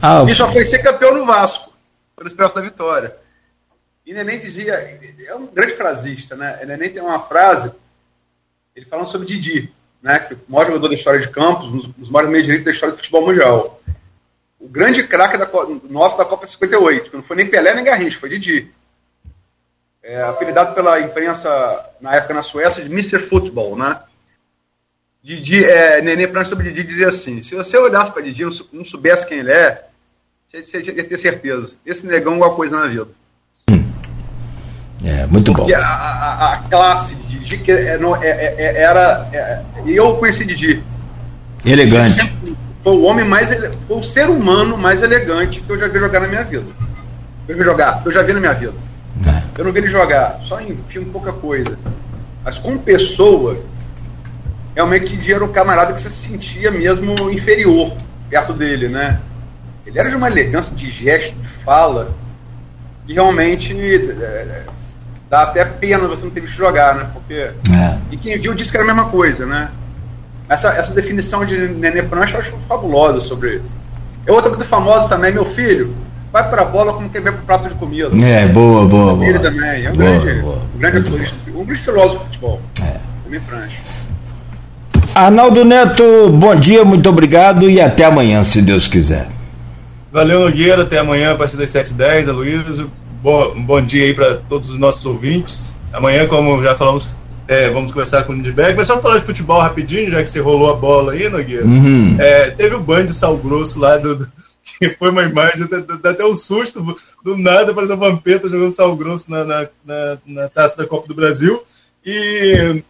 Ah, e só foi ser campeão no Vasco, pelo Expresso da Vitória. E Neném dizia, é um grande frasista, né? Neném tem uma frase, ele falando sobre Didi, né? Que é o maior jogador da história de campos, um dos maiores meios direitos da história do futebol mundial. O, o grande craque da, nosso da Copa 58, que não foi nem Pelé nem Garrincha, foi Didi. É, apelidado pela imprensa, na época na Suécia, de Mr. Football, né? Didi, é, Nenê Prancha sobre Didi dizia assim: se você olhasse para Didi e não soubesse quem ele é, você, você ia ter certeza. Esse negão é alguma coisa na vida. Hum. É, muito Porque bom. A, a, a, classe de Didi que é, é, é, era. E eu conheci Didi. Elegante. Foi o homem mais. Foi o ser humano mais elegante que eu já vi jogar na minha vida. Eu jogar, eu já vi na minha vida. É. Eu não vi ele jogar, só em filme pouca coisa. Mas como pessoa, realmente era um camarada que você se sentia mesmo inferior perto dele, né? Ele era de uma elegância de gesto, de fala, que realmente é, dá até pena você não ter visto jogar, né? Porque. É. E quem viu disse que era a mesma coisa, né? Essa, essa definição de Nenê Prancha eu acho fabulosa sobre. É outra coisa famosa também, meu filho, vai pra bola como quem vai pro prato de comida. É, boa, boa, boa. Ele também, é um boa, grande, boa. Um grande um grande filósofo de futebol. É. Nenê Prancha. Arnaldo Neto, bom dia, muito obrigado e até amanhã, se Deus quiser. Valeu, Nogueira, até amanhã a partir das 7h10, Aloysio. Bom, bom dia aí para todos os nossos ouvintes. Amanhã, como já falamos, é, vamos conversar com o Lindbergh. Mas só falar de futebol rapidinho, já que você rolou a bola aí, Nogueira. Uhum. É, teve o banho de sal grosso lá do, do que foi uma imagem, dá até um susto, do nada apareceu a Vampeta jogando sal grosso na, na, na, na, taça da Copa do Brasil. E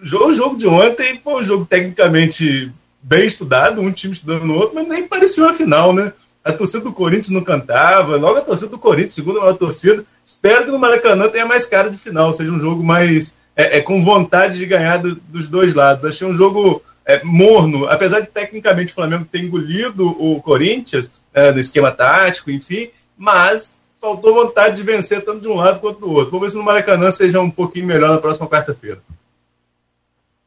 o jogo de ontem foi um jogo tecnicamente bem estudado, um time estudando no outro, mas nem parecia uma final, né? A torcida do Corinthians não cantava, logo a torcida do Corinthians, segunda maior torcida. Espero que no Maracanã tenha mais cara de final, seja um jogo mais é, é com vontade de ganhar do, dos dois lados. Achei um jogo é, morno, apesar de tecnicamente o Flamengo ter engolido o Corinthians é, no esquema tático, enfim, mas faltou vontade de vencer tanto de um lado quanto do outro. Vamos ver se no Maracanã seja um pouquinho melhor na próxima quarta-feira.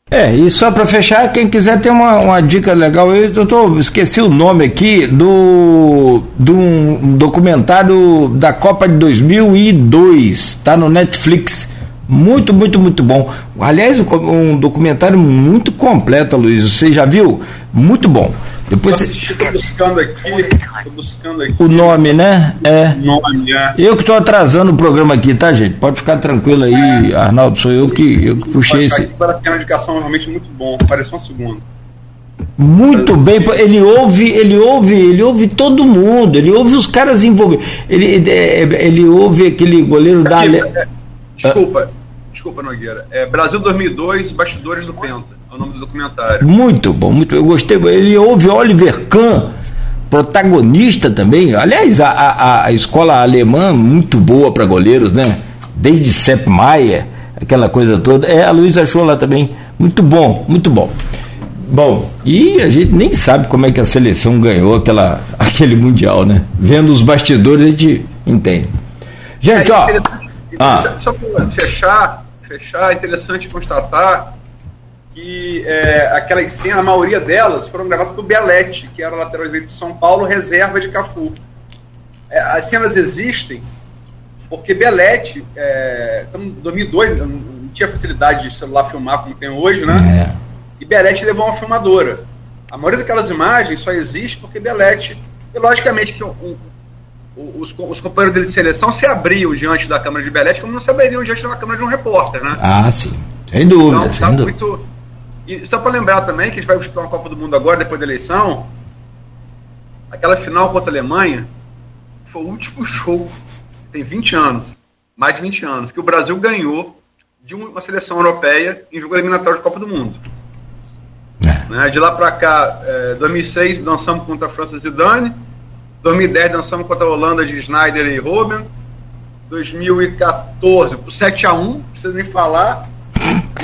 É, e só para fechar, quem quiser ter uma, uma dica legal, eu, eu esqueci o nome aqui do, do um documentário da Copa de 2002, tá no Netflix. Muito, muito, muito bom. Aliás, um documentário muito completo, Luiz. Você já viu? Muito bom. Depois tô buscando aqui, tô buscando aqui. O nome, né? É. Nome, é. Eu que estou atrasando o programa aqui, tá, gente? Pode ficar tranquilo aí, é. Arnaldo. Sou eu que, eu que puxei esse. Para a indicação realmente muito bom. Pareceu um segundo. Muito bem, ele ouve, ele ouve, ele ouve todo mundo, ele ouve os caras envolvidos. Ele, ele, ele ouve aquele goleiro da. É, desculpa, desculpa, Nogueira. É Brasil 2002, Bastidores do Penta é o nome do documentário. Muito bom, muito. Eu gostei. Ele ouve Oliver Kahn, protagonista também. Aliás, a, a, a escola alemã, muito boa para goleiros, né? Desde Sepp Maier, aquela coisa toda. É, a Luísa achou lá também. Muito bom, muito bom. Bom, e a gente nem sabe como é que a seleção ganhou aquela, *laughs* aquele Mundial, né? Vendo os bastidores a gente entende. Gente, é, ó. Ah. Só para fechar, fechar, é interessante constatar que é, aquelas cenas, a maioria delas foram gravadas do Belete, que era lateral direito de São Paulo, reserva de Cafu. É, as cenas existem porque Belete, é, em 2002, não, não tinha facilidade de celular filmar como tem hoje, né? É. E Belete levou uma filmadora. A maioria daquelas imagens só existe porque Belete, e logicamente que um, um, os, os, companheiros dele de seleção se abriam diante da câmera de Belete como não se abririam diante da câmera de um repórter, né? Ah, sim. Sem dúvida. Então, sem tá dúvida. muito e só para lembrar também que a gente vai disputar uma Copa do Mundo agora, depois da eleição, aquela final contra a Alemanha foi o último *laughs* show, tem 20 anos, mais de 20 anos, que o Brasil ganhou de uma seleção europeia em jogo eliminatório de Copa do Mundo. É. Né? De lá para cá, é, 2006 dançamos contra a França Zidane, 2010 dançamos contra a Holanda de Schneider e Robben, 2014, 7 a 1 não precisa nem falar,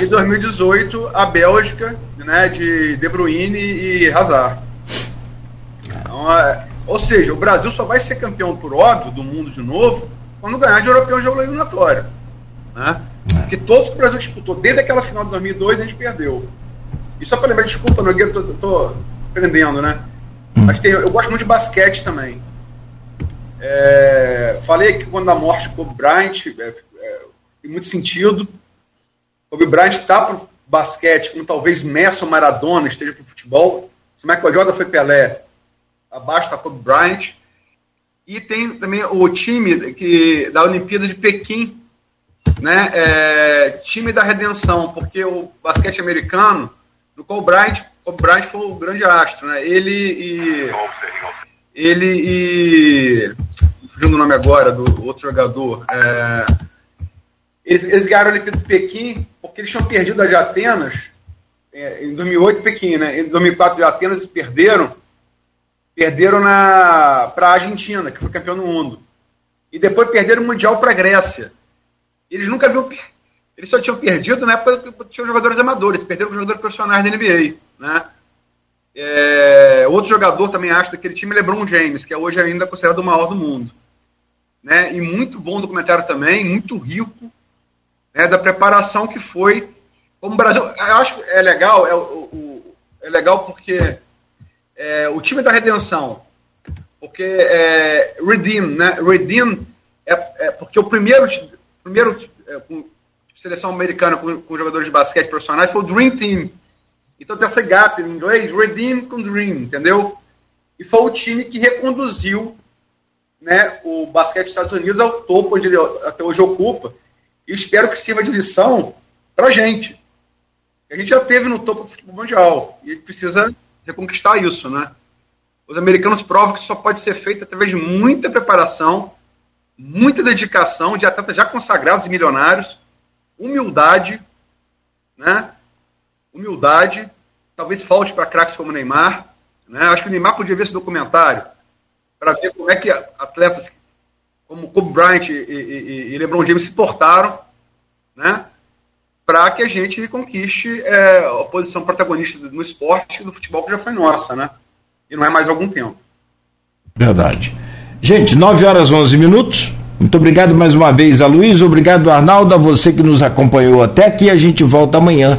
e 2018, a Bélgica, né, de De Bruyne e Hazard. Então, é, ou seja, o Brasil só vai ser campeão, por óbvio, do mundo de novo, quando ganhar de europeu em jogo eliminatório. Né? É. Porque todos que o Brasil disputou, desde aquela final de 2002, a gente perdeu. E só para lembrar, desculpa, Nogueira, tô, tô aprendendo, né? Hum. Mas tem, eu gosto muito de basquete também. É, falei que quando a morte ficou Bryant, é, é, tem muito sentido. Kobe Bryant está para o basquete, como talvez Messi ou Maradona esteja para o futebol. Se Michael Jordan foi Pelé, abaixo da Kobe Bryant. E tem também o time que, da Olimpíada de Pequim, né? É, time da redenção, porque o basquete americano, do Kobe Bryant, Kobe Bryant foi o grande astro, né? Ele e. Ele e. Fugindo o nome agora do outro jogador. É, eles, eles ganharam a Olimpíada de Pequim porque eles tinham perdido a de Atenas é, em 2008 Pequim, né? Em 2004 de Atenas perderam, perderam na para a Argentina, que foi campeão do mundo. E depois perderam o mundial para a Grécia. Eles nunca viram eles só tinham perdido na época que tinham jogadores amadores, perderam jogadores profissionais da NBA, né? É, outro jogador também acho daquele time, LeBron James, que é hoje ainda considerado o maior do mundo. Né? E muito bom documentário também, muito rico, né, da preparação que foi como o Brasil, eu acho que é legal, é, o, é legal porque é, o time da redenção, porque é, Redeem, né? Redeem é, é porque o primeiro, primeiro é, com seleção americana com, com, jogadores de basquete profissionais foi o Dream Team. Então tem essa gap em inglês, Redeem com Dream, entendeu? E foi o time que reconduziu né, o basquete dos Estados Unidos ao topo onde ele até hoje ocupa. E espero que sirva de lição para a gente a gente já teve no topo do futebol mundial e precisa reconquistar isso, né? Os americanos provam que isso só pode ser feito através de muita preparação, muita dedicação de atletas já consagrados e milionários, humildade, né? Humildade, talvez falte para craques como Neymar, né? Acho que o Neymar podia ver esse documentário para ver como é que atletas como Kobe Bryant e, e, e LeBron James se portaram, né? para que a gente conquiste é, a posição protagonista no esporte do futebol que já foi nossa, né? E não é mais algum tempo. Verdade. Gente, 9 horas 11 minutos. Muito obrigado mais uma vez a Luiz, obrigado Arnaldo, a você que nos acompanhou até aqui. A gente volta amanhã